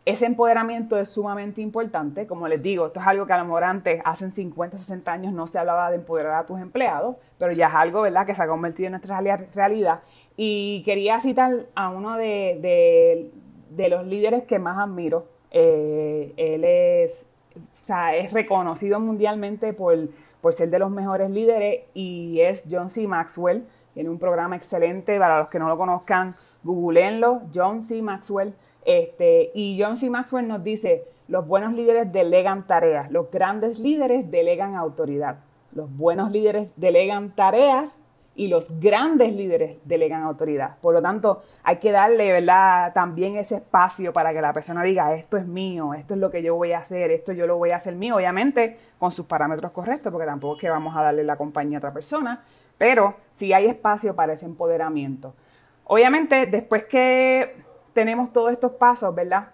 ese empoderamiento es sumamente importante. Como les digo, esto es algo que a lo mejor antes, hace 50, 60 años, no se hablaba de empoderar a tus empleados, pero ya es algo, ¿verdad?, que se ha convertido en nuestra realidad. Y quería citar a uno de, los líderes que más admiro. Eh, él es, o sea, es reconocido mundialmente por, por ser de los mejores líderes y es John C. Maxwell. Tiene un programa excelente, para los que no lo conozcan, googleenlo, John C. Maxwell. Este, y John C. Maxwell nos dice, los buenos líderes delegan tareas, los grandes líderes delegan autoridad. Los buenos líderes delegan tareas y los grandes líderes delegan autoridad. Por lo tanto, hay que darle, ¿verdad? También ese espacio para que la persona diga, esto es mío, esto es lo que yo voy a hacer, esto yo lo voy a hacer mío, obviamente con sus parámetros correctos, porque tampoco es que vamos a darle la compañía a otra persona, pero sí hay espacio para ese empoderamiento. Obviamente, después que tenemos todos estos pasos, ¿verdad?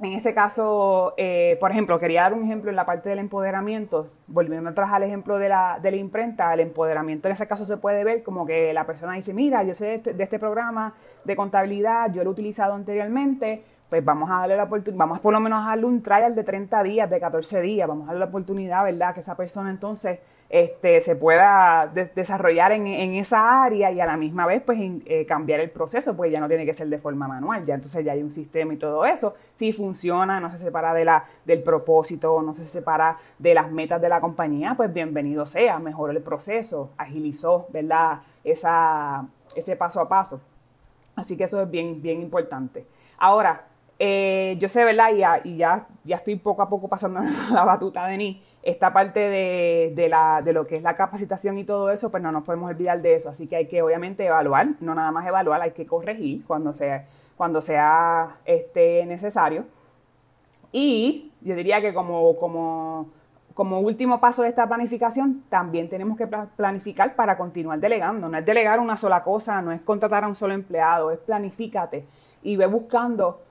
En ese caso, eh, por ejemplo, quería dar un ejemplo en la parte del empoderamiento, volviendo atrás al ejemplo de la, de la imprenta, el empoderamiento en ese caso se puede ver como que la persona dice, mira, yo sé de este, de este programa de contabilidad, yo lo he utilizado anteriormente, pues vamos a darle la oportunidad, vamos por lo menos a darle un trial de 30 días, de 14 días, vamos a darle la oportunidad, ¿verdad? Que esa persona entonces este, se pueda desarrollar en, esa área y a la misma vez pues eh, cambiar el proceso, pues ya no tiene que ser de forma manual, ya entonces ya hay un sistema y todo eso, si funciona, no se separa de la, del propósito, no se separa de las metas de la compañía, pues bienvenido sea, mejoró el proceso, agilizó, ¿verdad? Esa, ese paso a paso. Así que eso es bien, bien importante. Ahora, eh, yo sé, ¿verdad? Y, ya, ya, estoy poco a poco pasando [laughs] la batuta de mí. Esta parte de, la, de lo que es la capacitación y todo eso, pues no nos podemos olvidar de eso. Así que hay que obviamente evaluar, no nada más evaluar, hay que corregir cuando sea, cuando sea este, necesario. Y yo diría que como, como, como último paso de esta planificación, también tenemos que planificar para continuar delegando. No es delegar una sola cosa, no es contratar a un solo empleado, es planifícate y ve buscando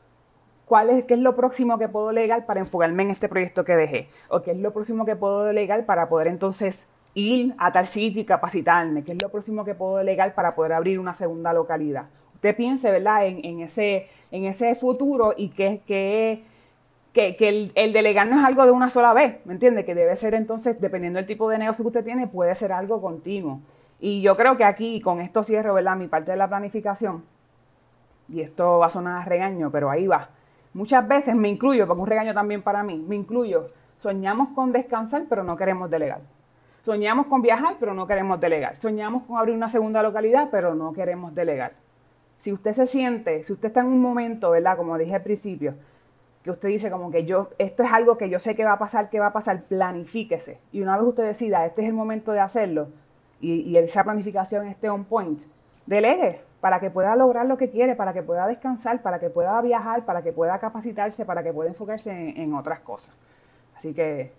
cuál es, qué es lo próximo que puedo delegar para enfocarme en este proyecto que dejé, o qué es lo próximo que puedo delegar para poder entonces ir a tal sitio y capacitarme, qué es lo próximo que puedo delegar para poder abrir una segunda localidad. Usted piense, ¿verdad?, en, ese, en ese futuro y que, que, que, el, delegar no es algo de una sola vez, ¿me entiende? Que debe ser entonces, dependiendo del tipo de negocio que usted tiene, puede ser algo continuo. Y yo creo que aquí, con esto cierro, ¿verdad?, mi parte de la planificación, y esto va a sonar a regaño, pero ahí va Muchas veces me incluyo, porque un regaño también para mí, me incluyo. Soñamos con descansar, pero no queremos delegar. Soñamos con viajar, pero no queremos delegar. Soñamos con abrir una segunda localidad, pero no queremos delegar. Si usted se siente, si usted está en un momento, ¿verdad? Como dije al principio, que usted dice como que yo, esto es algo que yo sé que va a pasar, que va a pasar, planifíquese. Y una vez usted decida, este es el momento de hacerlo, y, y esa planificación esté on point, delegue para que pueda lograr lo que quiere, para que pueda descansar, para que pueda viajar, para que pueda capacitarse, para que pueda enfocarse en, otras cosas. Así que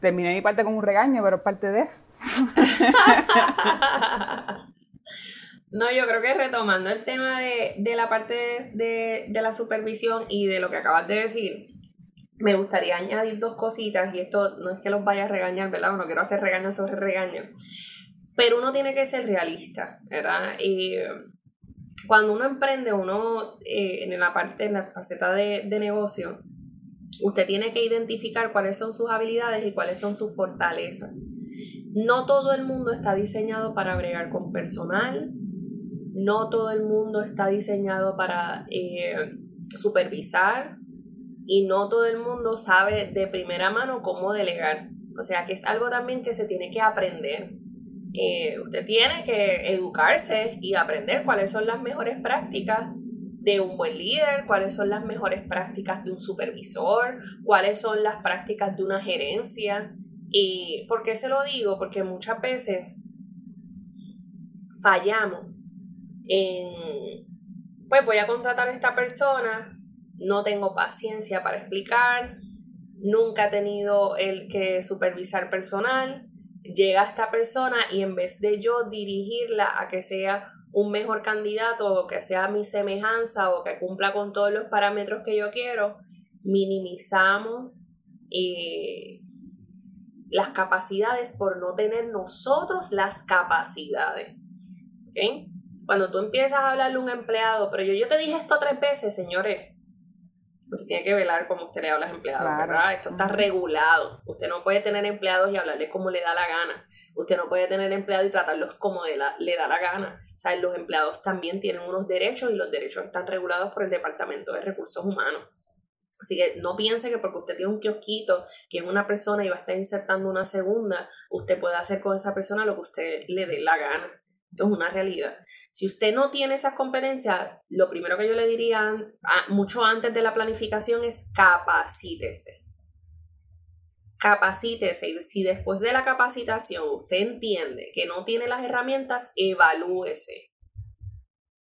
terminé mi parte con un regaño, pero es parte de... [laughs] No, yo creo que retomando el tema de, la parte de, de, la supervisión y de lo que acabas de decir, me gustaría añadir dos cositas, y esto no es que los vaya a regañar, ¿verdad? No quiero hacer regaño sobre regaño, pero uno tiene que ser realista, ¿verdad? Y cuando uno emprende, uno eh, en la parte, en la faceta de, de negocio, usted tiene que identificar cuáles son sus habilidades y cuáles son sus fortalezas. No todo el mundo está diseñado para bregar con personal, no todo el mundo está diseñado para eh, supervisar y no todo el mundo sabe de primera mano cómo delegar. O sea que es algo también que se tiene que aprender. Eh, usted tiene que educarse y aprender cuáles son las mejores prácticas de un buen líder, cuáles son las mejores prácticas de un supervisor, cuáles son las prácticas de una gerencia. ¿Y por qué se lo digo? Porque muchas veces fallamos en, pues voy a contratar a esta persona, no tengo paciencia para explicar, nunca he tenido el que supervisar personal, llega esta persona y en vez de yo dirigirla a que sea un mejor candidato o que sea mi semejanza o que cumpla con todos los parámetros que yo quiero, minimizamos eh, las capacidades por no tener nosotros las capacidades. Cuando tú empiezas a hablarle a un empleado, pero yo, yo te dije esto tres veces, señores, usted tiene que velar cómo usted le habla a los empleados, ¿verdad? Esto está regulado. Usted no puede tener empleados y hablarles como le da la gana. Usted no puede tener empleados y tratarlos como le da la gana. O sea, los empleados también tienen unos derechos y los derechos están regulados por el Departamento de Recursos Humanos. Así que no piense que porque usted tiene un kiosquito, que es una persona y va a estar insertando una segunda, usted puede hacer con esa persona lo que usted le dé la gana. Esto es una realidad. Si usted no tiene esas competencias, lo primero que yo le diría mucho antes de la planificación es capacítese. Capacítese y si después de la capacitación usted entiende que no tiene las herramientas, evalúese.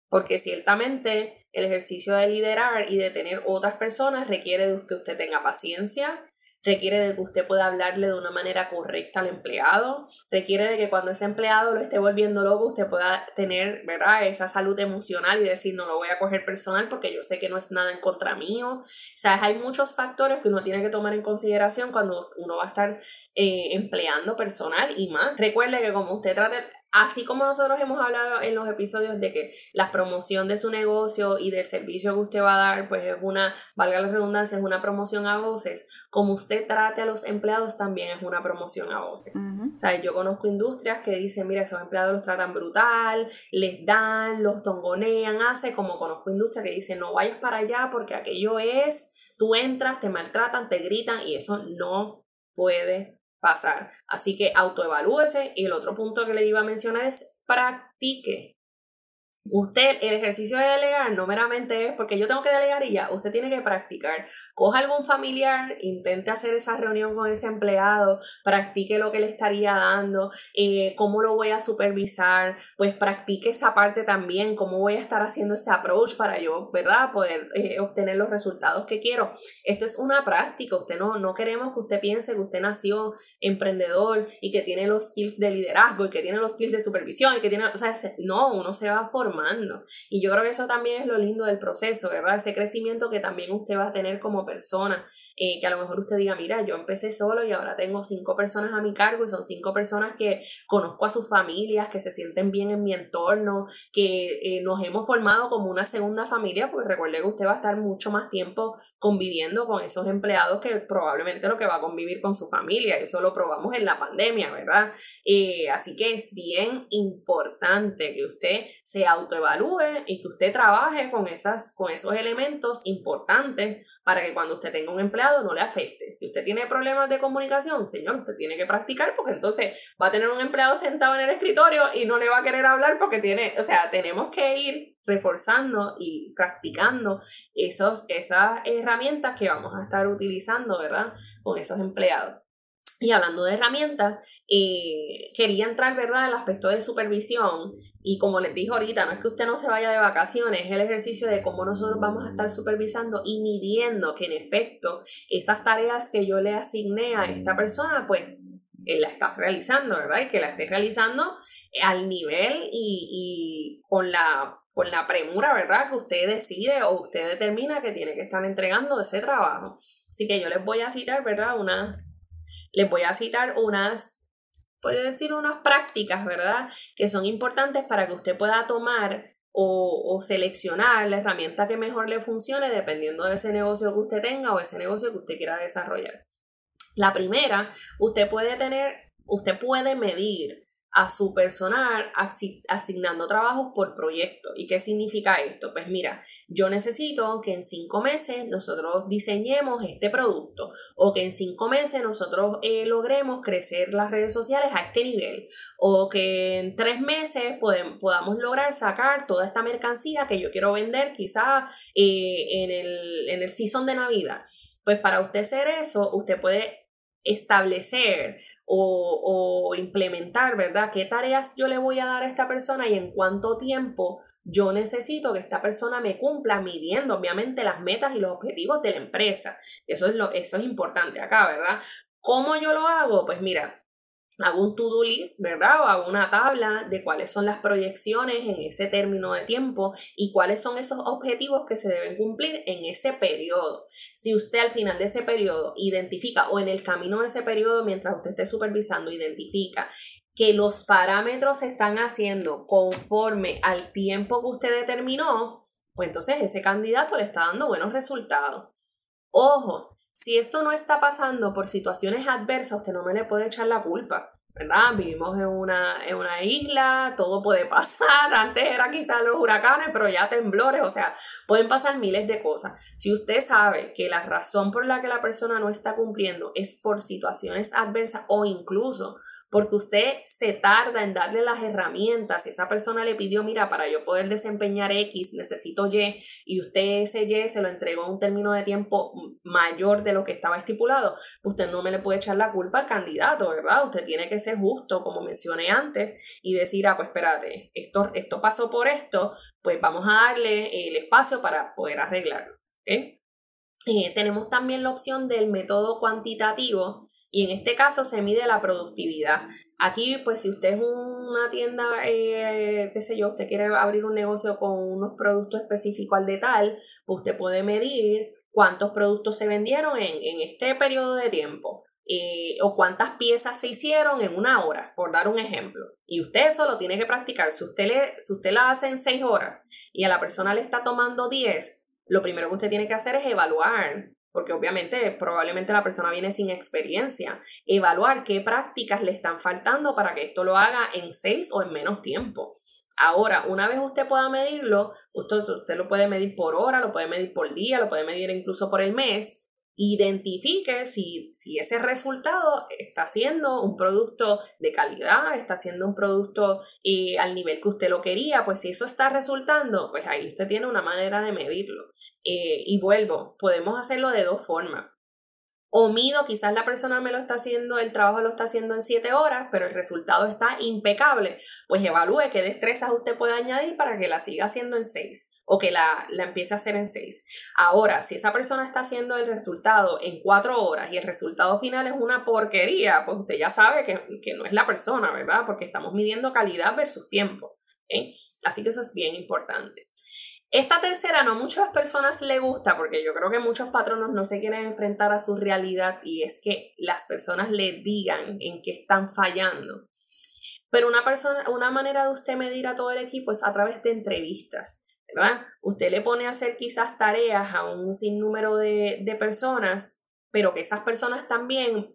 Porque ciertamente el ejercicio de liderar y de tener otras personas requiere que usted tenga paciencia, requiere de que usted pueda hablarle de una manera correcta al empleado, requiere de que cuando ese empleado lo esté volviendo loco, usted pueda tener, ¿verdad?, esa salud emocional y decir, no lo voy a coger personal porque yo sé que no es nada en contra mío. O sea, hay muchos factores que uno tiene que tomar en consideración cuando uno va a estar eh, empleando personal y más. Recuerde que como usted trate, Así como nosotros hemos hablado en los episodios de que la promoción de su negocio y del servicio que usted va a dar, pues es una, valga la redundancia, es una promoción a voces, como usted trate a los empleados también es una promoción a voces. O sea, yo conozco industrias que dicen, mira, esos empleados los tratan brutal, les dan, los tongonean, hace, como conozco industrias que dicen, no vayas para allá porque aquello es, tú entras, te maltratan, te gritan y eso no puede pasar. Así que autoevalúese y el otro punto que le iba a mencionar es practique. Usted, el ejercicio de delegar no meramente es porque yo tengo que delegar y ya, usted tiene que practicar. Coja algún familiar, intente hacer esa reunión con ese empleado, practique lo que le estaría dando, eh, cómo lo voy a supervisar, pues practique esa parte también, cómo voy a estar haciendo ese approach para yo, ¿verdad? Poder eh, obtener los resultados que quiero. Esto es una práctica, usted no, no queremos que usted piense que usted nació emprendedor y que tiene los skills de liderazgo y que tiene los skills de supervisión y que tiene, o sea, no, uno se va a formar y yo creo que eso también es lo lindo del proceso, ¿verdad? Ese crecimiento que también usted va a tener como persona, eh, que a lo mejor usted diga, mira, yo empecé solo y ahora tengo cinco personas a mi cargo y son cinco personas que conozco a sus familias, que se sienten bien en mi entorno, que eh, nos hemos formado como una segunda familia, pues recuerde que usted va a estar mucho más tiempo conviviendo con esos empleados que probablemente lo que va a convivir con su familia, eso lo probamos en la pandemia, ¿verdad? Eh, así que es bien importante que usted sea autoevalúe y que usted trabaje con, esas, con esos elementos importantes para que cuando usted tenga un empleado no le afecte. Si usted tiene problemas de comunicación, señor, usted tiene que practicar porque entonces va a tener un empleado sentado en el escritorio y no le va a querer hablar porque tiene, o sea, tenemos que ir reforzando y practicando esos, esas herramientas que vamos a estar utilizando, ¿verdad? Con esos empleados. Y hablando de herramientas, eh, quería entrar, ¿verdad?, al aspecto de supervisión. Y como les dije ahorita, no es que usted no se vaya de vacaciones, es el ejercicio de cómo nosotros vamos a estar supervisando y midiendo que en efecto esas tareas que yo le asigné a esta persona, pues él la está realizando, ¿verdad? Y que la esté realizando al nivel y, y con la con la premura, ¿verdad? Que usted decide o usted determina que tiene que estar entregando ese trabajo. Así que yo les voy a citar, ¿verdad? Una les voy a citar unas, puede decir, unas prácticas, ¿verdad? Que son importantes para que usted pueda tomar o, o, seleccionar la herramienta que mejor le funcione dependiendo de ese negocio que usted tenga o ese negocio que usted quiera desarrollar. La primera, usted puede tener, usted puede medir a su personal asignando trabajos por proyecto. ¿Y qué significa esto? Pues mira, yo necesito que en cinco meses nosotros diseñemos este producto o que en cinco meses nosotros eh, logremos crecer las redes sociales a este nivel o que en tres meses podamos lograr sacar toda esta mercancía que yo quiero vender quizá eh, en, el, en el season de Navidad. Pues para usted hacer eso, usted puede establecer o, implementar, ¿verdad? ¿Qué tareas yo le voy a dar a esta persona y en cuánto tiempo yo necesito que esta persona me cumpla midiendo obviamente las metas y los objetivos de la empresa? Eso es, lo, eso es importante acá, ¿verdad? ¿Cómo yo lo hago? Pues mira, hago un to-do list, ¿verdad? O hago una tabla de cuáles son las proyecciones en ese término de tiempo y cuáles son esos objetivos que se deben cumplir en ese periodo. Si usted al final de ese periodo identifica o en el camino de ese periodo mientras usted esté supervisando identifica que los parámetros se están haciendo conforme al tiempo que usted determinó, pues entonces ese candidato le está dando buenos resultados. Ojo, si esto no está pasando por situaciones adversas, usted no me le puede echar la culpa. ¿verdad? Vivimos en una, en una isla, todo puede pasar. [laughs] Antes era quizás los huracanes, pero ya temblores, o sea, pueden pasar miles de cosas. Si usted sabe que la razón por la que la persona no está cumpliendo es por situaciones adversas o incluso porque usted se tarda en darle las herramientas. Si esa persona le pidió, mira, para yo poder desempeñar X, necesito Y, y usted ese Y se lo entregó en un término de tiempo mayor de lo que estaba estipulado, usted no me le puede echar la culpa al candidato, ¿verdad? Usted tiene que ser justo, como mencioné antes, y decir, ah, pues espérate, esto, esto pasó por esto, pues vamos a darle el espacio para poder arreglarlo. Eh, tenemos también la opción del método cuantitativo, y en este caso se mide la productividad. Aquí, pues si usted es una tienda, eh, qué sé yo, usted quiere abrir un negocio con unos productos específicos al de tal, pues usted puede medir cuántos productos se vendieron en, este periodo de tiempo. Eh, o cuántas piezas se hicieron en una hora, por dar un ejemplo. Y usted eso lo tiene que practicar. Si usted, le, si usted la hace en seis horas y a la persona le está tomando 10, lo primero que usted tiene que hacer es evaluar porque obviamente probablemente la persona viene sin experiencia, evaluar qué prácticas le están faltando para que esto lo haga en seis o en menos tiempo. Ahora, una vez usted pueda medirlo, usted, usted lo puede medir por hora, lo puede medir por día, lo puede medir incluso por el mes, identifique si, si ese resultado está siendo un producto de calidad, está siendo un producto eh, al nivel que usted lo quería, pues si eso está resultando, pues ahí usted tiene una manera de medirlo. Eh, y vuelvo, podemos hacerlo de dos formas. O mido, quizás la persona me lo está haciendo, el trabajo lo está haciendo en siete horas, pero el resultado está impecable. Pues evalúe qué destrezas usted puede añadir para que la siga haciendo en seis o que la, la empiece a hacer en seis. Ahora, si esa persona está haciendo el resultado en cuatro horas y el resultado final es una porquería, pues usted ya sabe que, no es la persona, ¿verdad? Porque estamos midiendo calidad versus tiempo. Así que eso es bien importante. Esta tercera no muchas personas le gusta porque yo creo que muchos patronos no se quieren enfrentar a su realidad y es que las personas le digan en qué están fallando. Pero una persona, una manera de usted medir a todo el equipo es a través de entrevistas. ¿Verdad? Usted le pone a hacer quizás tareas a un sinnúmero de, de personas, pero que esas personas también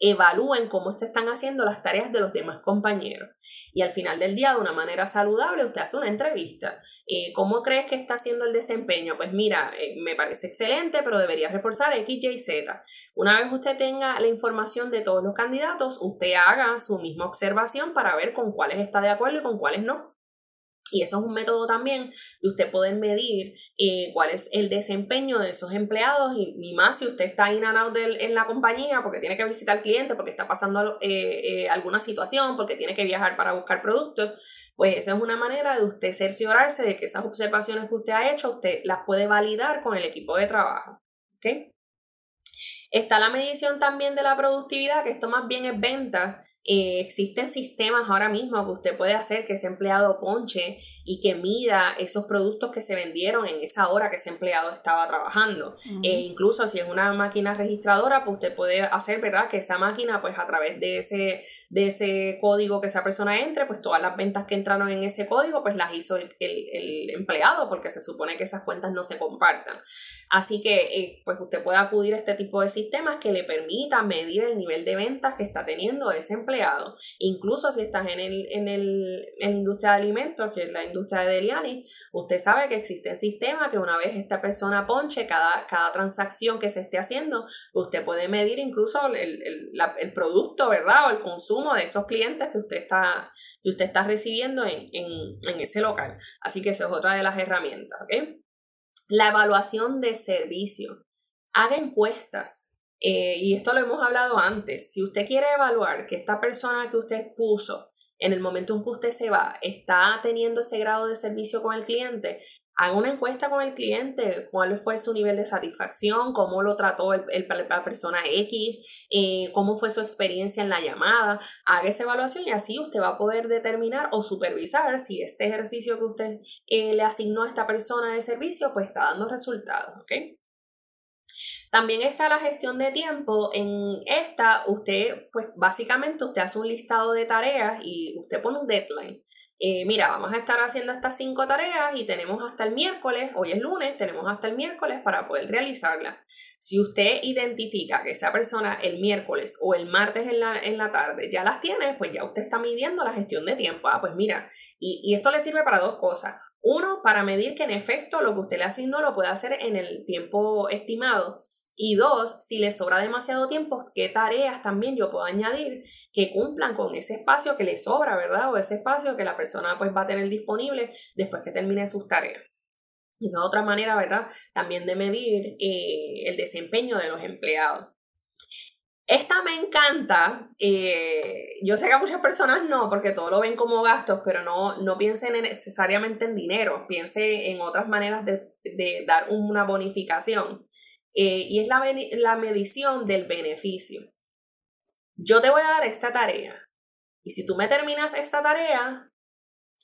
evalúen cómo se están haciendo las tareas de los demás compañeros. Y al final del día, de una manera saludable, usted hace una entrevista. Eh, ¿Cómo crees que está haciendo el desempeño? Pues mira, eh, me parece excelente, pero debería reforzar X, Y, Z. Una vez usted tenga la información de todos los candidatos, usted haga su misma observación para ver con cuáles está de acuerdo y con cuáles no. Y eso es un método también de usted poder medir eh, cuál es el desempeño de esos empleados y, más si usted está in and out en la compañía porque tiene que visitar al cliente, porque está pasando eh, eh, alguna situación, porque tiene que viajar para buscar productos, pues esa es una manera de usted cerciorarse de que esas observaciones que usted ha hecho, usted las puede validar con el equipo de trabajo. ¿okay? Está la medición también de la productividad, que esto más bien es venta Eh, existen sistemas ahora mismo que usted puede hacer que ese empleado ponche y que mida esos productos que se vendieron en esa hora que ese empleado estaba trabajando. e incluso si es una máquina registradora, pues usted puede hacer, ¿verdad? Que esa máquina, pues a través de ese, de ese código que esa persona entre, pues todas las ventas que entraron en ese código, pues las hizo el, el, empleado, porque se supone que esas cuentas no se compartan. Así que, eh, pues usted puede acudir a este tipo de sistemas que le permitan medir el nivel de ventas que está teniendo ese empleado. Incluso si estás en, el, en, el, en la industria de alimentos, que es la industria de Deliani, usted sabe que existen sistemas que una vez esta persona ponche cada, cada transacción que se esté haciendo, usted puede medir incluso el, el, producto, ¿verdad? O el consumo de esos clientes que usted está, que usted está recibiendo en, en, ese local. Así que eso es otra de las herramientas, ¿ok? La evaluación de servicio. Haga encuestas. Eh, y esto lo hemos hablado antes. Si usted quiere evaluar que esta persona que usted puso en el momento en que usted se va, está teniendo ese grado de servicio con el cliente, haga una encuesta con el cliente, cuál fue su nivel de satisfacción, cómo lo trató el, la persona X, eh, cómo fue su experiencia en la llamada, haga esa evaluación y así usted va a poder determinar o supervisar si este ejercicio que usted eh, le asignó a esta persona de servicio pues está dando resultados, ¿ok? También está la gestión de tiempo. En esta, usted, pues básicamente usted hace un listado de tareas y usted pone un deadline. Eh, mira, vamos a estar haciendo estas cinco tareas y tenemos hasta el miércoles, hoy es lunes, tenemos hasta el miércoles para poder realizarlas. Si usted identifica que esa persona el miércoles o el martes en la, en la tarde ya las tiene, pues ya usted está midiendo la gestión de tiempo. Ah, pues mira, y, y esto le sirve para dos cosas. Uno, para medir que en efecto lo que usted le asignó lo puede hacer en el tiempo estimado. Y dos, si le sobra demasiado tiempo, ¿qué tareas también yo puedo añadir que cumplan con ese espacio que le sobra, ¿verdad? O ese espacio que la persona pues va a tener disponible después que termine sus tareas. Esa es otra manera, ¿verdad? También de medir eh, el desempeño de los empleados. Esta me encanta. Eh, yo sé que a muchas personas no, porque todo lo ven como gastos, pero no, no piensen necesariamente en dinero, piense en otras maneras de, de dar una bonificación. Eh, y es la, la medición del beneficio. Yo te voy a dar esta tarea y si tú me terminas esta tarea,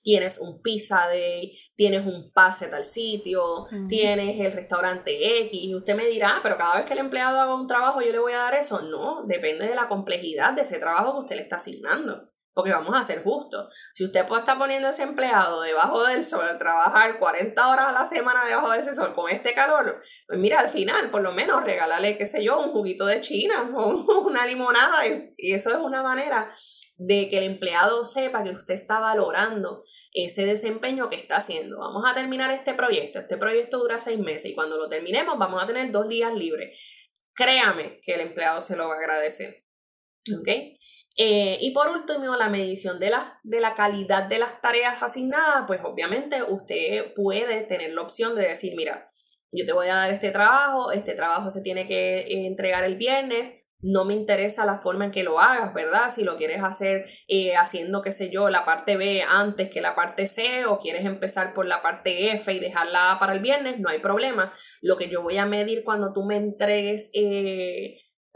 tienes un pizza day, tienes un pase tal sitio, tienes el restaurante X, y usted me dirá, ah, pero cada vez que el empleado haga un trabajo yo le voy a dar eso. No, depende de la complejidad de ese trabajo que usted le está asignando porque vamos a ser justos. Si usted puede estar poniendo ese empleado debajo del sol, trabajar 40 horas a la semana debajo de ese sol con este calor, pues mira, al final, por lo menos regálale, qué sé yo, un juguito de China [laughs] o una limonada. Y eso es una manera de que el empleado sepa que usted está valorando ese desempeño que está haciendo. Vamos a terminar este proyecto. Este proyecto dura seis meses y cuando lo terminemos vamos a tener dos días libres. Créame que el empleado se lo va a agradecer. ¿Ok? Eh, y por último, la medición de la, de la calidad de las tareas asignadas, pues obviamente usted puede tener la opción de decir, mira, yo te voy a dar este trabajo, este trabajo se tiene que eh, entregar el viernes, no me interesa la forma en que lo hagas, ¿verdad? Si lo quieres hacer eh, haciendo, qué sé yo, la parte B antes que la parte C o quieres empezar por la parte F y dejarla para el viernes, no hay problema. Lo que yo voy a medir cuando tú me entregues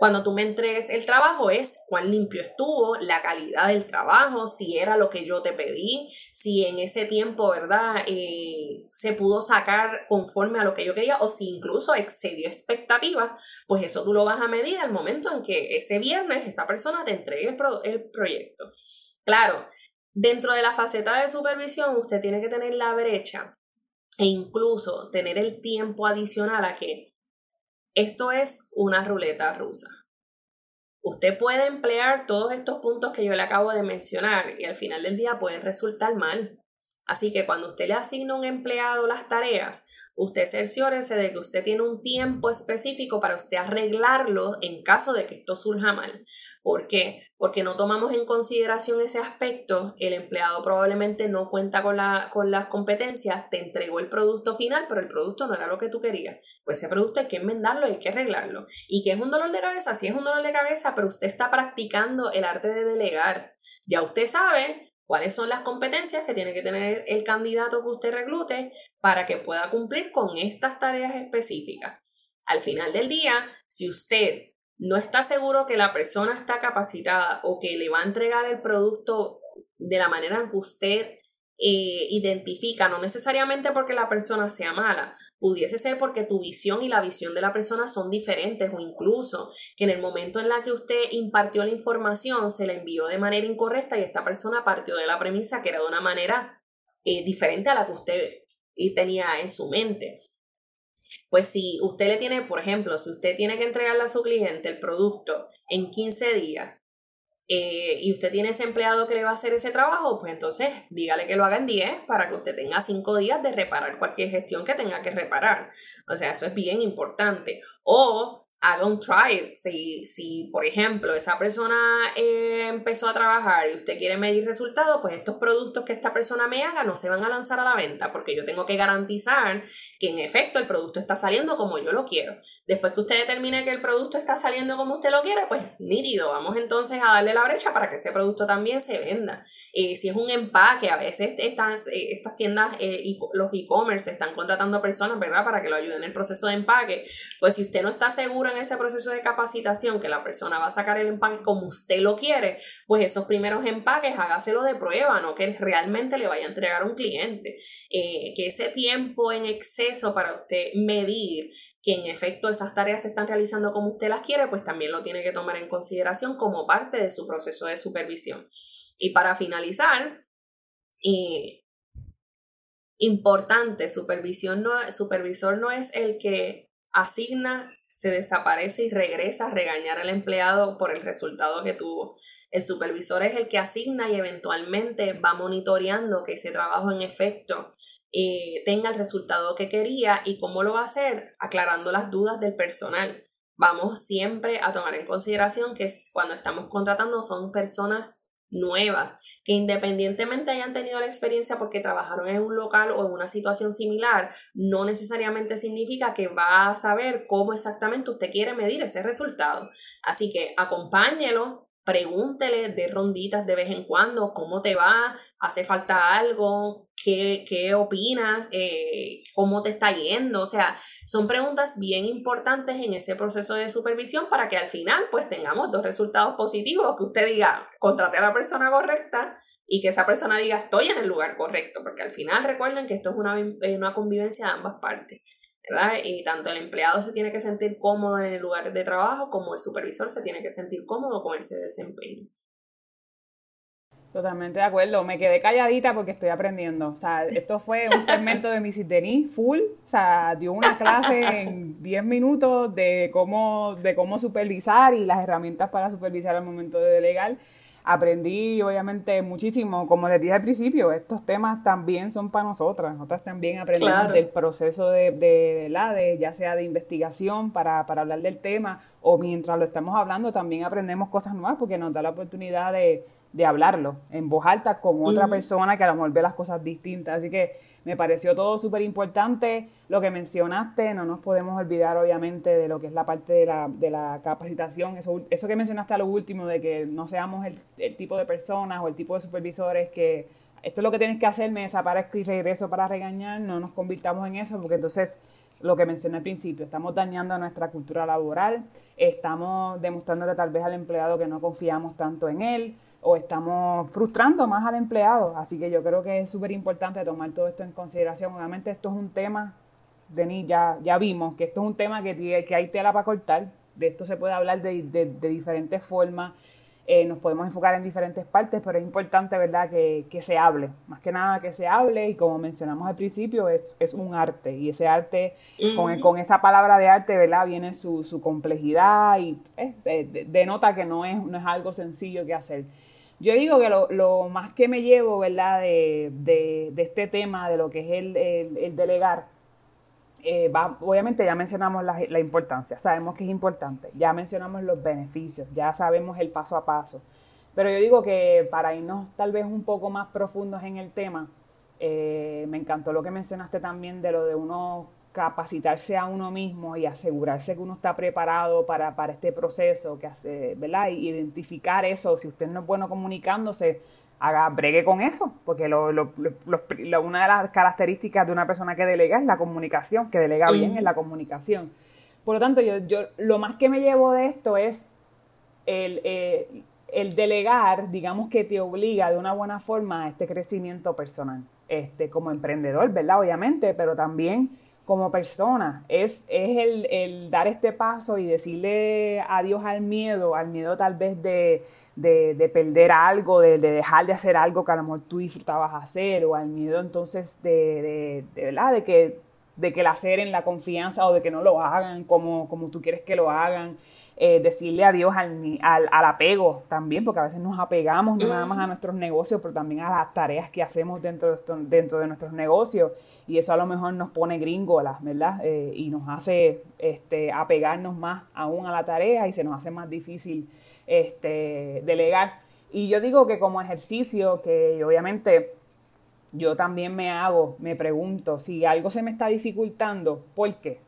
cuando tú me entregues el trabajo es cuán limpio estuvo, la calidad del trabajo, si era lo que yo te pedí, si en ese tiempo, ¿verdad? Eh, se pudo sacar conforme a lo que yo quería o si incluso excedió expectativas, pues eso tú lo vas a medir al momento en que ese viernes esa persona te entregue el, el proyecto. Claro, dentro de la faceta de supervisión usted tiene que tener la brecha e incluso tener el tiempo adicional a que esto es una ruleta rusa. Usted puede emplear todos estos puntos que yo le acabo de mencionar y al final del día pueden resultar mal. Así que cuando usted le asigna a un empleado las tareas, usted cerciórese de que usted tiene un tiempo específico para usted arreglarlo en caso de que esto surja mal. ¿Por qué? Porque no tomamos en consideración ese aspecto, el empleado probablemente no cuenta con, la, con las competencias, te entregó el producto final, pero el producto no era lo que tú querías. Pues ese producto hay que enmendarlo, hay que arreglarlo. ¿Y qué es un dolor de cabeza? Sí es un dolor de cabeza, pero usted está practicando el arte de delegar. Ya usted sabe cuáles son las competencias que tiene que tener el candidato que usted reclute para que pueda cumplir con estas tareas específicas. Al final del día, si usted no está seguro que la persona está capacitada o que le va a entregar el producto de la manera en que usted eh, identifica, no necesariamente porque la persona sea mala, pudiese ser porque tu visión y la visión de la persona son diferentes o incluso que en el momento en la que usted impartió la información se la envió de manera incorrecta y esta persona partió de la premisa que era de una manera eh, diferente a la que usted tenía en su mente. Pues si usted le tiene, por ejemplo, si usted tiene que entregarle a su cliente el producto en 15 días eh, y usted tiene ese empleado que le va a hacer ese trabajo, pues entonces dígale que lo haga en 10 para que usted tenga 5 días de reparar cualquier gestión que tenga que reparar. O sea, eso es bien importante. O haga un try. Si, si, por ejemplo, esa persona eh, empezó a trabajar y usted quiere medir resultados, pues estos productos que esta persona me haga no se van a lanzar a la venta porque yo tengo que garantizar que en efecto el producto está saliendo como yo lo quiero. Después que usted determine que el producto está saliendo como usted lo quiere, pues nítido, vamos entonces a darle la brecha para que ese producto también se venda. Eh, si es un empaque, a veces estas, eh, estas tiendas, y los e-commerce están contratando personas, ¿verdad? Para que lo ayuden en el proceso de empaque. Pues si usted no está seguro en ese proceso de capacitación que la persona va a sacar el empaque como usted lo quiere, pues esos primeros empaques hágaselo de prueba, no que realmente le vaya a entregar a un cliente. Eh, que ese tiempo en exceso para usted medir que en efecto esas tareas se están realizando como usted las quiere, pues también lo tiene que tomar en consideración como parte de su proceso de supervisión. Y para finalizar, eh, importante, supervisión no, supervisor no es el que asigna se desaparece y regresa a regañar al empleado por el resultado que tuvo. El supervisor es el que asigna y eventualmente va monitoreando que ese trabajo en efecto eh, tenga el resultado que quería y cómo lo va a hacer, aclarando las dudas del personal. Vamos siempre a tomar en consideración que cuando estamos contratando son personas nuevas, que independientemente hayan tenido la experiencia porque trabajaron en un local o en una situación similar, no necesariamente significa que va a saber cómo exactamente usted quiere medir ese resultado. Así que acompáñelo, pregúntele de ronditas de vez en cuando, cómo te va, hace falta algo, qué, qué opinas, eh, cómo te está yendo. O sea, son preguntas bien importantes en ese proceso de supervisión para que al final pues tengamos dos resultados positivos, que usted diga, contrate a la persona correcta y que esa persona diga, estoy en el lugar correcto, porque al final recuerden que esto es una, una convivencia de ambas partes. Y tanto el empleado se tiene que sentir cómodo en el lugar de trabajo como el supervisor se tiene que sentir cómodo con ese desempeño. Totalmente de acuerdo. Me quedé calladita porque estoy aprendiendo. O sea, esto fue un segmento de Mrs. Denis full. O sea, dio una clase en 10 minutos de cómo, de cómo supervisar y las herramientas para supervisar al momento de delegar aprendí obviamente muchísimo, como les dije al principio, estos temas también son para nosotras, nosotras también aprendemos del proceso de, de, la de, ya sea de investigación para, para hablar del tema o mientras lo estamos hablando también aprendemos cosas nuevas porque nos da la oportunidad de, de hablarlo en voz alta con otra persona que a lo mejor ve las cosas distintas, así que me pareció todo súper importante lo que mencionaste, no nos podemos olvidar obviamente de lo que es la parte de la, de la capacitación, eso, eso que mencionaste a lo último, de que no seamos el, el tipo de personas o el tipo de supervisores que esto es lo que tienes que hacer, me desaparezco y regreso para regañar, no nos convirtamos en eso, porque entonces lo que mencioné al principio, estamos dañando nuestra cultura laboral, estamos demostrándole tal vez al empleado que no confiamos tanto en él, o estamos frustrando más al empleado. Así que yo creo que es súper importante tomar todo esto en consideración. Obviamente esto es un tema, Denis, ya, ya vimos que esto es un tema que, que hay tela para cortar. De esto se puede hablar de, de diferentes formas. Eh, nos podemos enfocar en diferentes partes, pero es importante, ¿verdad?, que, que, se hable. Más que nada que se hable y como mencionamos al principio, es, es un arte y ese arte, con, con, esa palabra de arte, ¿verdad?, viene su, su complejidad y eh, denota que no es, no es algo sencillo que hacer. Yo digo que lo, más que me llevo, ¿verdad?, de, este tema, de lo que es el, el, delegar, eh, va, obviamente ya mencionamos la, la, importancia, sabemos que es importante, ya mencionamos los beneficios, ya sabemos el paso a paso, pero yo digo que para irnos tal vez un poco más profundos en el tema, eh, me encantó lo que mencionaste también de lo de uno capacitarse a uno mismo y asegurarse que uno está preparado para, para este proceso, que hace, ¿verdad? Y identificar eso, si usted no es bueno comunicándose, haga bregue con eso, porque lo, lo, una de las características de una persona que delega es la comunicación, que delega bien es la comunicación. Por lo tanto, yo, yo lo más que me llevo de esto es el, eh, el delegar, digamos que te obliga de una buena forma a este crecimiento personal, este, como emprendedor, ¿verdad? Obviamente, pero también como persona. Es, es el, el, dar este paso y decirle adiós al miedo, al miedo tal vez de, de, de perder algo, de, de, dejar de hacer algo que a lo mejor tú disfrutabas hacer, o al miedo entonces de, de, ¿verdad? de que de que la en la confianza o de que no lo hagan como, como tú quieres que lo hagan. Eh, decirle adiós al, al, al, apego también, porque a veces nos apegamos no nada más a nuestros negocios, pero también a las tareas que hacemos dentro de, dentro de nuestros negocios. Y eso a lo mejor nos pone gringolas, ¿verdad? Eh, y nos hace este, apegarnos más aún a la tarea y se nos hace más difícil este, delegar. Y yo digo que como ejercicio, que obviamente yo también me hago, me pregunto, si algo se me está dificultando, ¿por qué?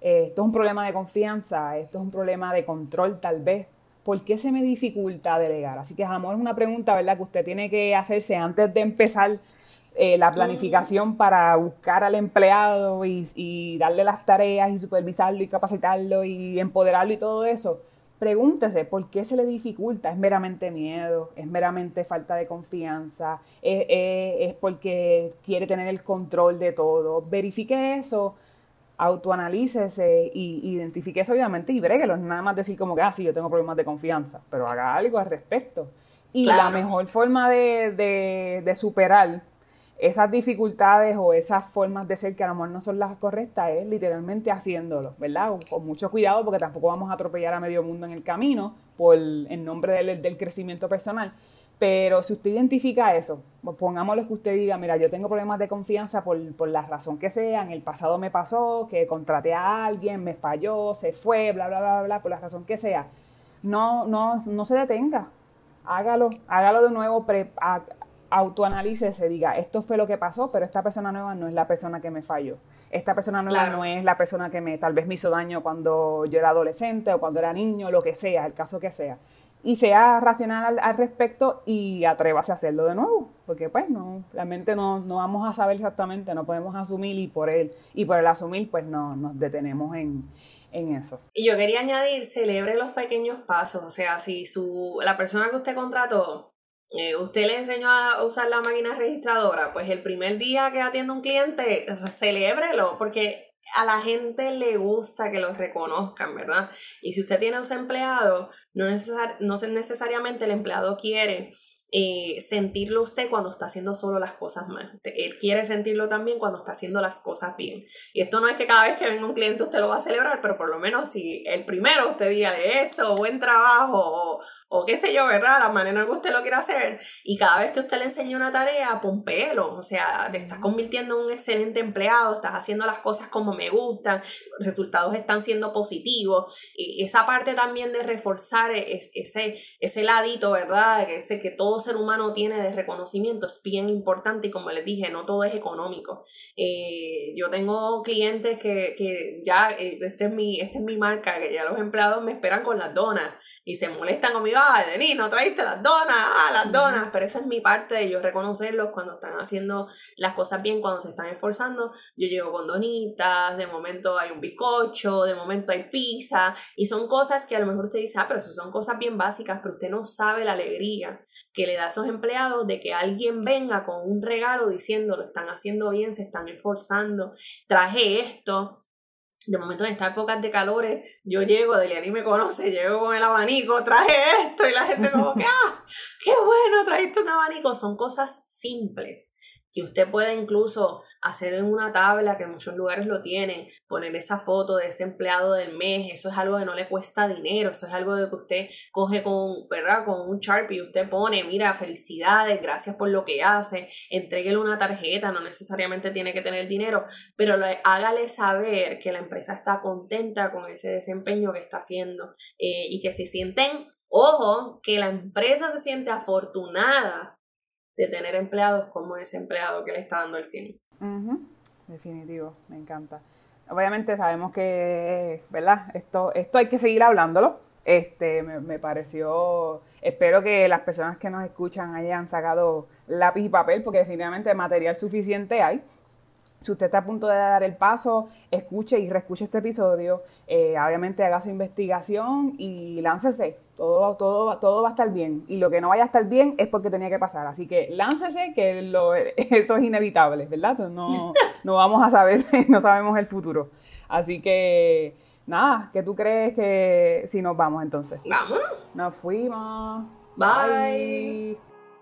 Esto es un problema de confianza, esto es un problema de control tal vez. ¿Por qué se me dificulta delegar? Así que a es una pregunta, ¿verdad?, que usted tiene que hacerse antes de empezar eh, la planificación para buscar al empleado y, y darle las tareas y supervisarlo y capacitarlo y empoderarlo y todo eso pregúntese por qué se le dificulta. ¿Es meramente miedo? ¿Es meramente falta de confianza? ¿Es, porque quiere tener el control de todo? Verifique eso, autoanalícese y identifique eso obviamente y bréguelo. Nada más decir como que, ah, sí, yo tengo problemas de confianza, pero haga algo al respecto. Y la mejor forma de, de, de superar esas dificultades o esas formas de ser que a lo mejor no son las correctas es literalmente haciéndolo, ¿verdad? Con mucho cuidado porque tampoco vamos a atropellar a medio mundo en el camino por en nombre del, crecimiento personal. Pero si usted identifica eso, pues pongámosle que usted diga, mira, yo tengo problemas de confianza por, por, la razón que sea, en el pasado me pasó, que contraté a alguien, me falló, se fue, bla, bla, bla, bla, por la razón que sea. No, no, no se detenga, hágalo, hágalo de nuevo, autoanalícese, diga, esto fue lo que pasó, pero esta persona nueva no es la persona que me falló. Esta persona nueva no es la persona que me tal vez me hizo daño cuando yo era adolescente o cuando era niño, lo que sea, el caso que sea. Y sea racional al, respecto y atrévase a hacerlo de nuevo, porque pues no, realmente no, no vamos a saber exactamente, no podemos asumir y por él, y por el asumir pues no, nos detenemos en, en eso. Y yo quería añadir, celebre los pequeños pasos, o sea, si su, la persona que usted contrató eh, usted le enseñó a usar la máquina registradora, pues el primer día que atiende un cliente, celébrelo, porque a la gente le gusta que lo reconozcan, ¿verdad? Y si usted tiene un empleado, no, no necesariamente el empleado quiere eh, sentirlo usted cuando está haciendo solo las cosas mal. Él quiere sentirlo también cuando está haciendo las cosas bien. Y esto no es que cada vez que venga un cliente usted lo va a celebrar, pero por lo menos si el primero usted diga de eso, buen trabajo, o, o qué sé yo, ¿verdad? La manera en que usted lo quiere hacer. Y cada vez que usted le enseña una tarea, pompelo. O sea, te estás convirtiendo en un excelente empleado, estás haciendo las cosas como me gustan, los resultados están siendo positivos. Y esa parte también de reforzar ese, ese ladito, ¿verdad? Ese que todo ser humano tiene de reconocimiento es bien importante y como les dije, no todo es económico. Eh, yo tengo clientes que, que ya, eh, este es, mi, esta es mi marca, que ya los empleados me esperan con las donas y se molestan conmigo, ah, Denis, no traíste las donas, ah, las donas, pero esa es mi parte de yo reconocerlos cuando están haciendo las cosas bien, cuando se están esforzando, yo llego con donitas, de momento hay un bizcocho, de momento hay pizza, y son cosas que a lo mejor usted dice, ah, pero eso son cosas bien básicas, pero usted no sabe la alegría que le da a esos empleados de que alguien venga con un regalo diciendo, lo están haciendo bien, se están esforzando, traje esto, de momento en estas épocas de calores, yo llego, Deliani me conoce, llego con el abanico, traje esto y la gente como que, [laughs] ah, qué bueno, trajiste un abanico. Son cosas simples que usted puede incluso hacer en una tabla, que muchos lugares lo tienen, poner esa foto de ese empleado del mes, eso es algo que no le cuesta dinero, eso es algo de que usted coge con, ¿verdad? con un Sharpie y usted pone, mira, felicidades, gracias por lo que hace, entréguele una tarjeta, no necesariamente tiene que tener dinero, pero hágale saber que la empresa está contenta con ese desempeño que está haciendo eh, y que se sienten, ojo, que la empresa se siente afortunada de tener empleados como ese empleado que le está dando el 100. Definitivo, me encanta. Obviamente sabemos que, ¿verdad? Esto, esto hay que seguir hablándolo. Este, me, me, pareció, espero que las personas que nos escuchan hayan sacado lápiz y papel, porque definitivamente material suficiente hay. si usted está a punto de dar el paso, escuche y reescuche este episodio. Eh, obviamente haga su investigación y láncese. Todo, todo, todo va a estar bien. Y lo que no vaya a estar bien es porque tenía que pasar. Así que láncese, que lo, [laughs] eso es inevitable, ¿verdad? No, [laughs] no vamos a saber, [laughs] no sabemos el futuro. Así que, nada, ¿qué tú crees que si nos vamos entonces? Vamos. Nos fuimos. Bye.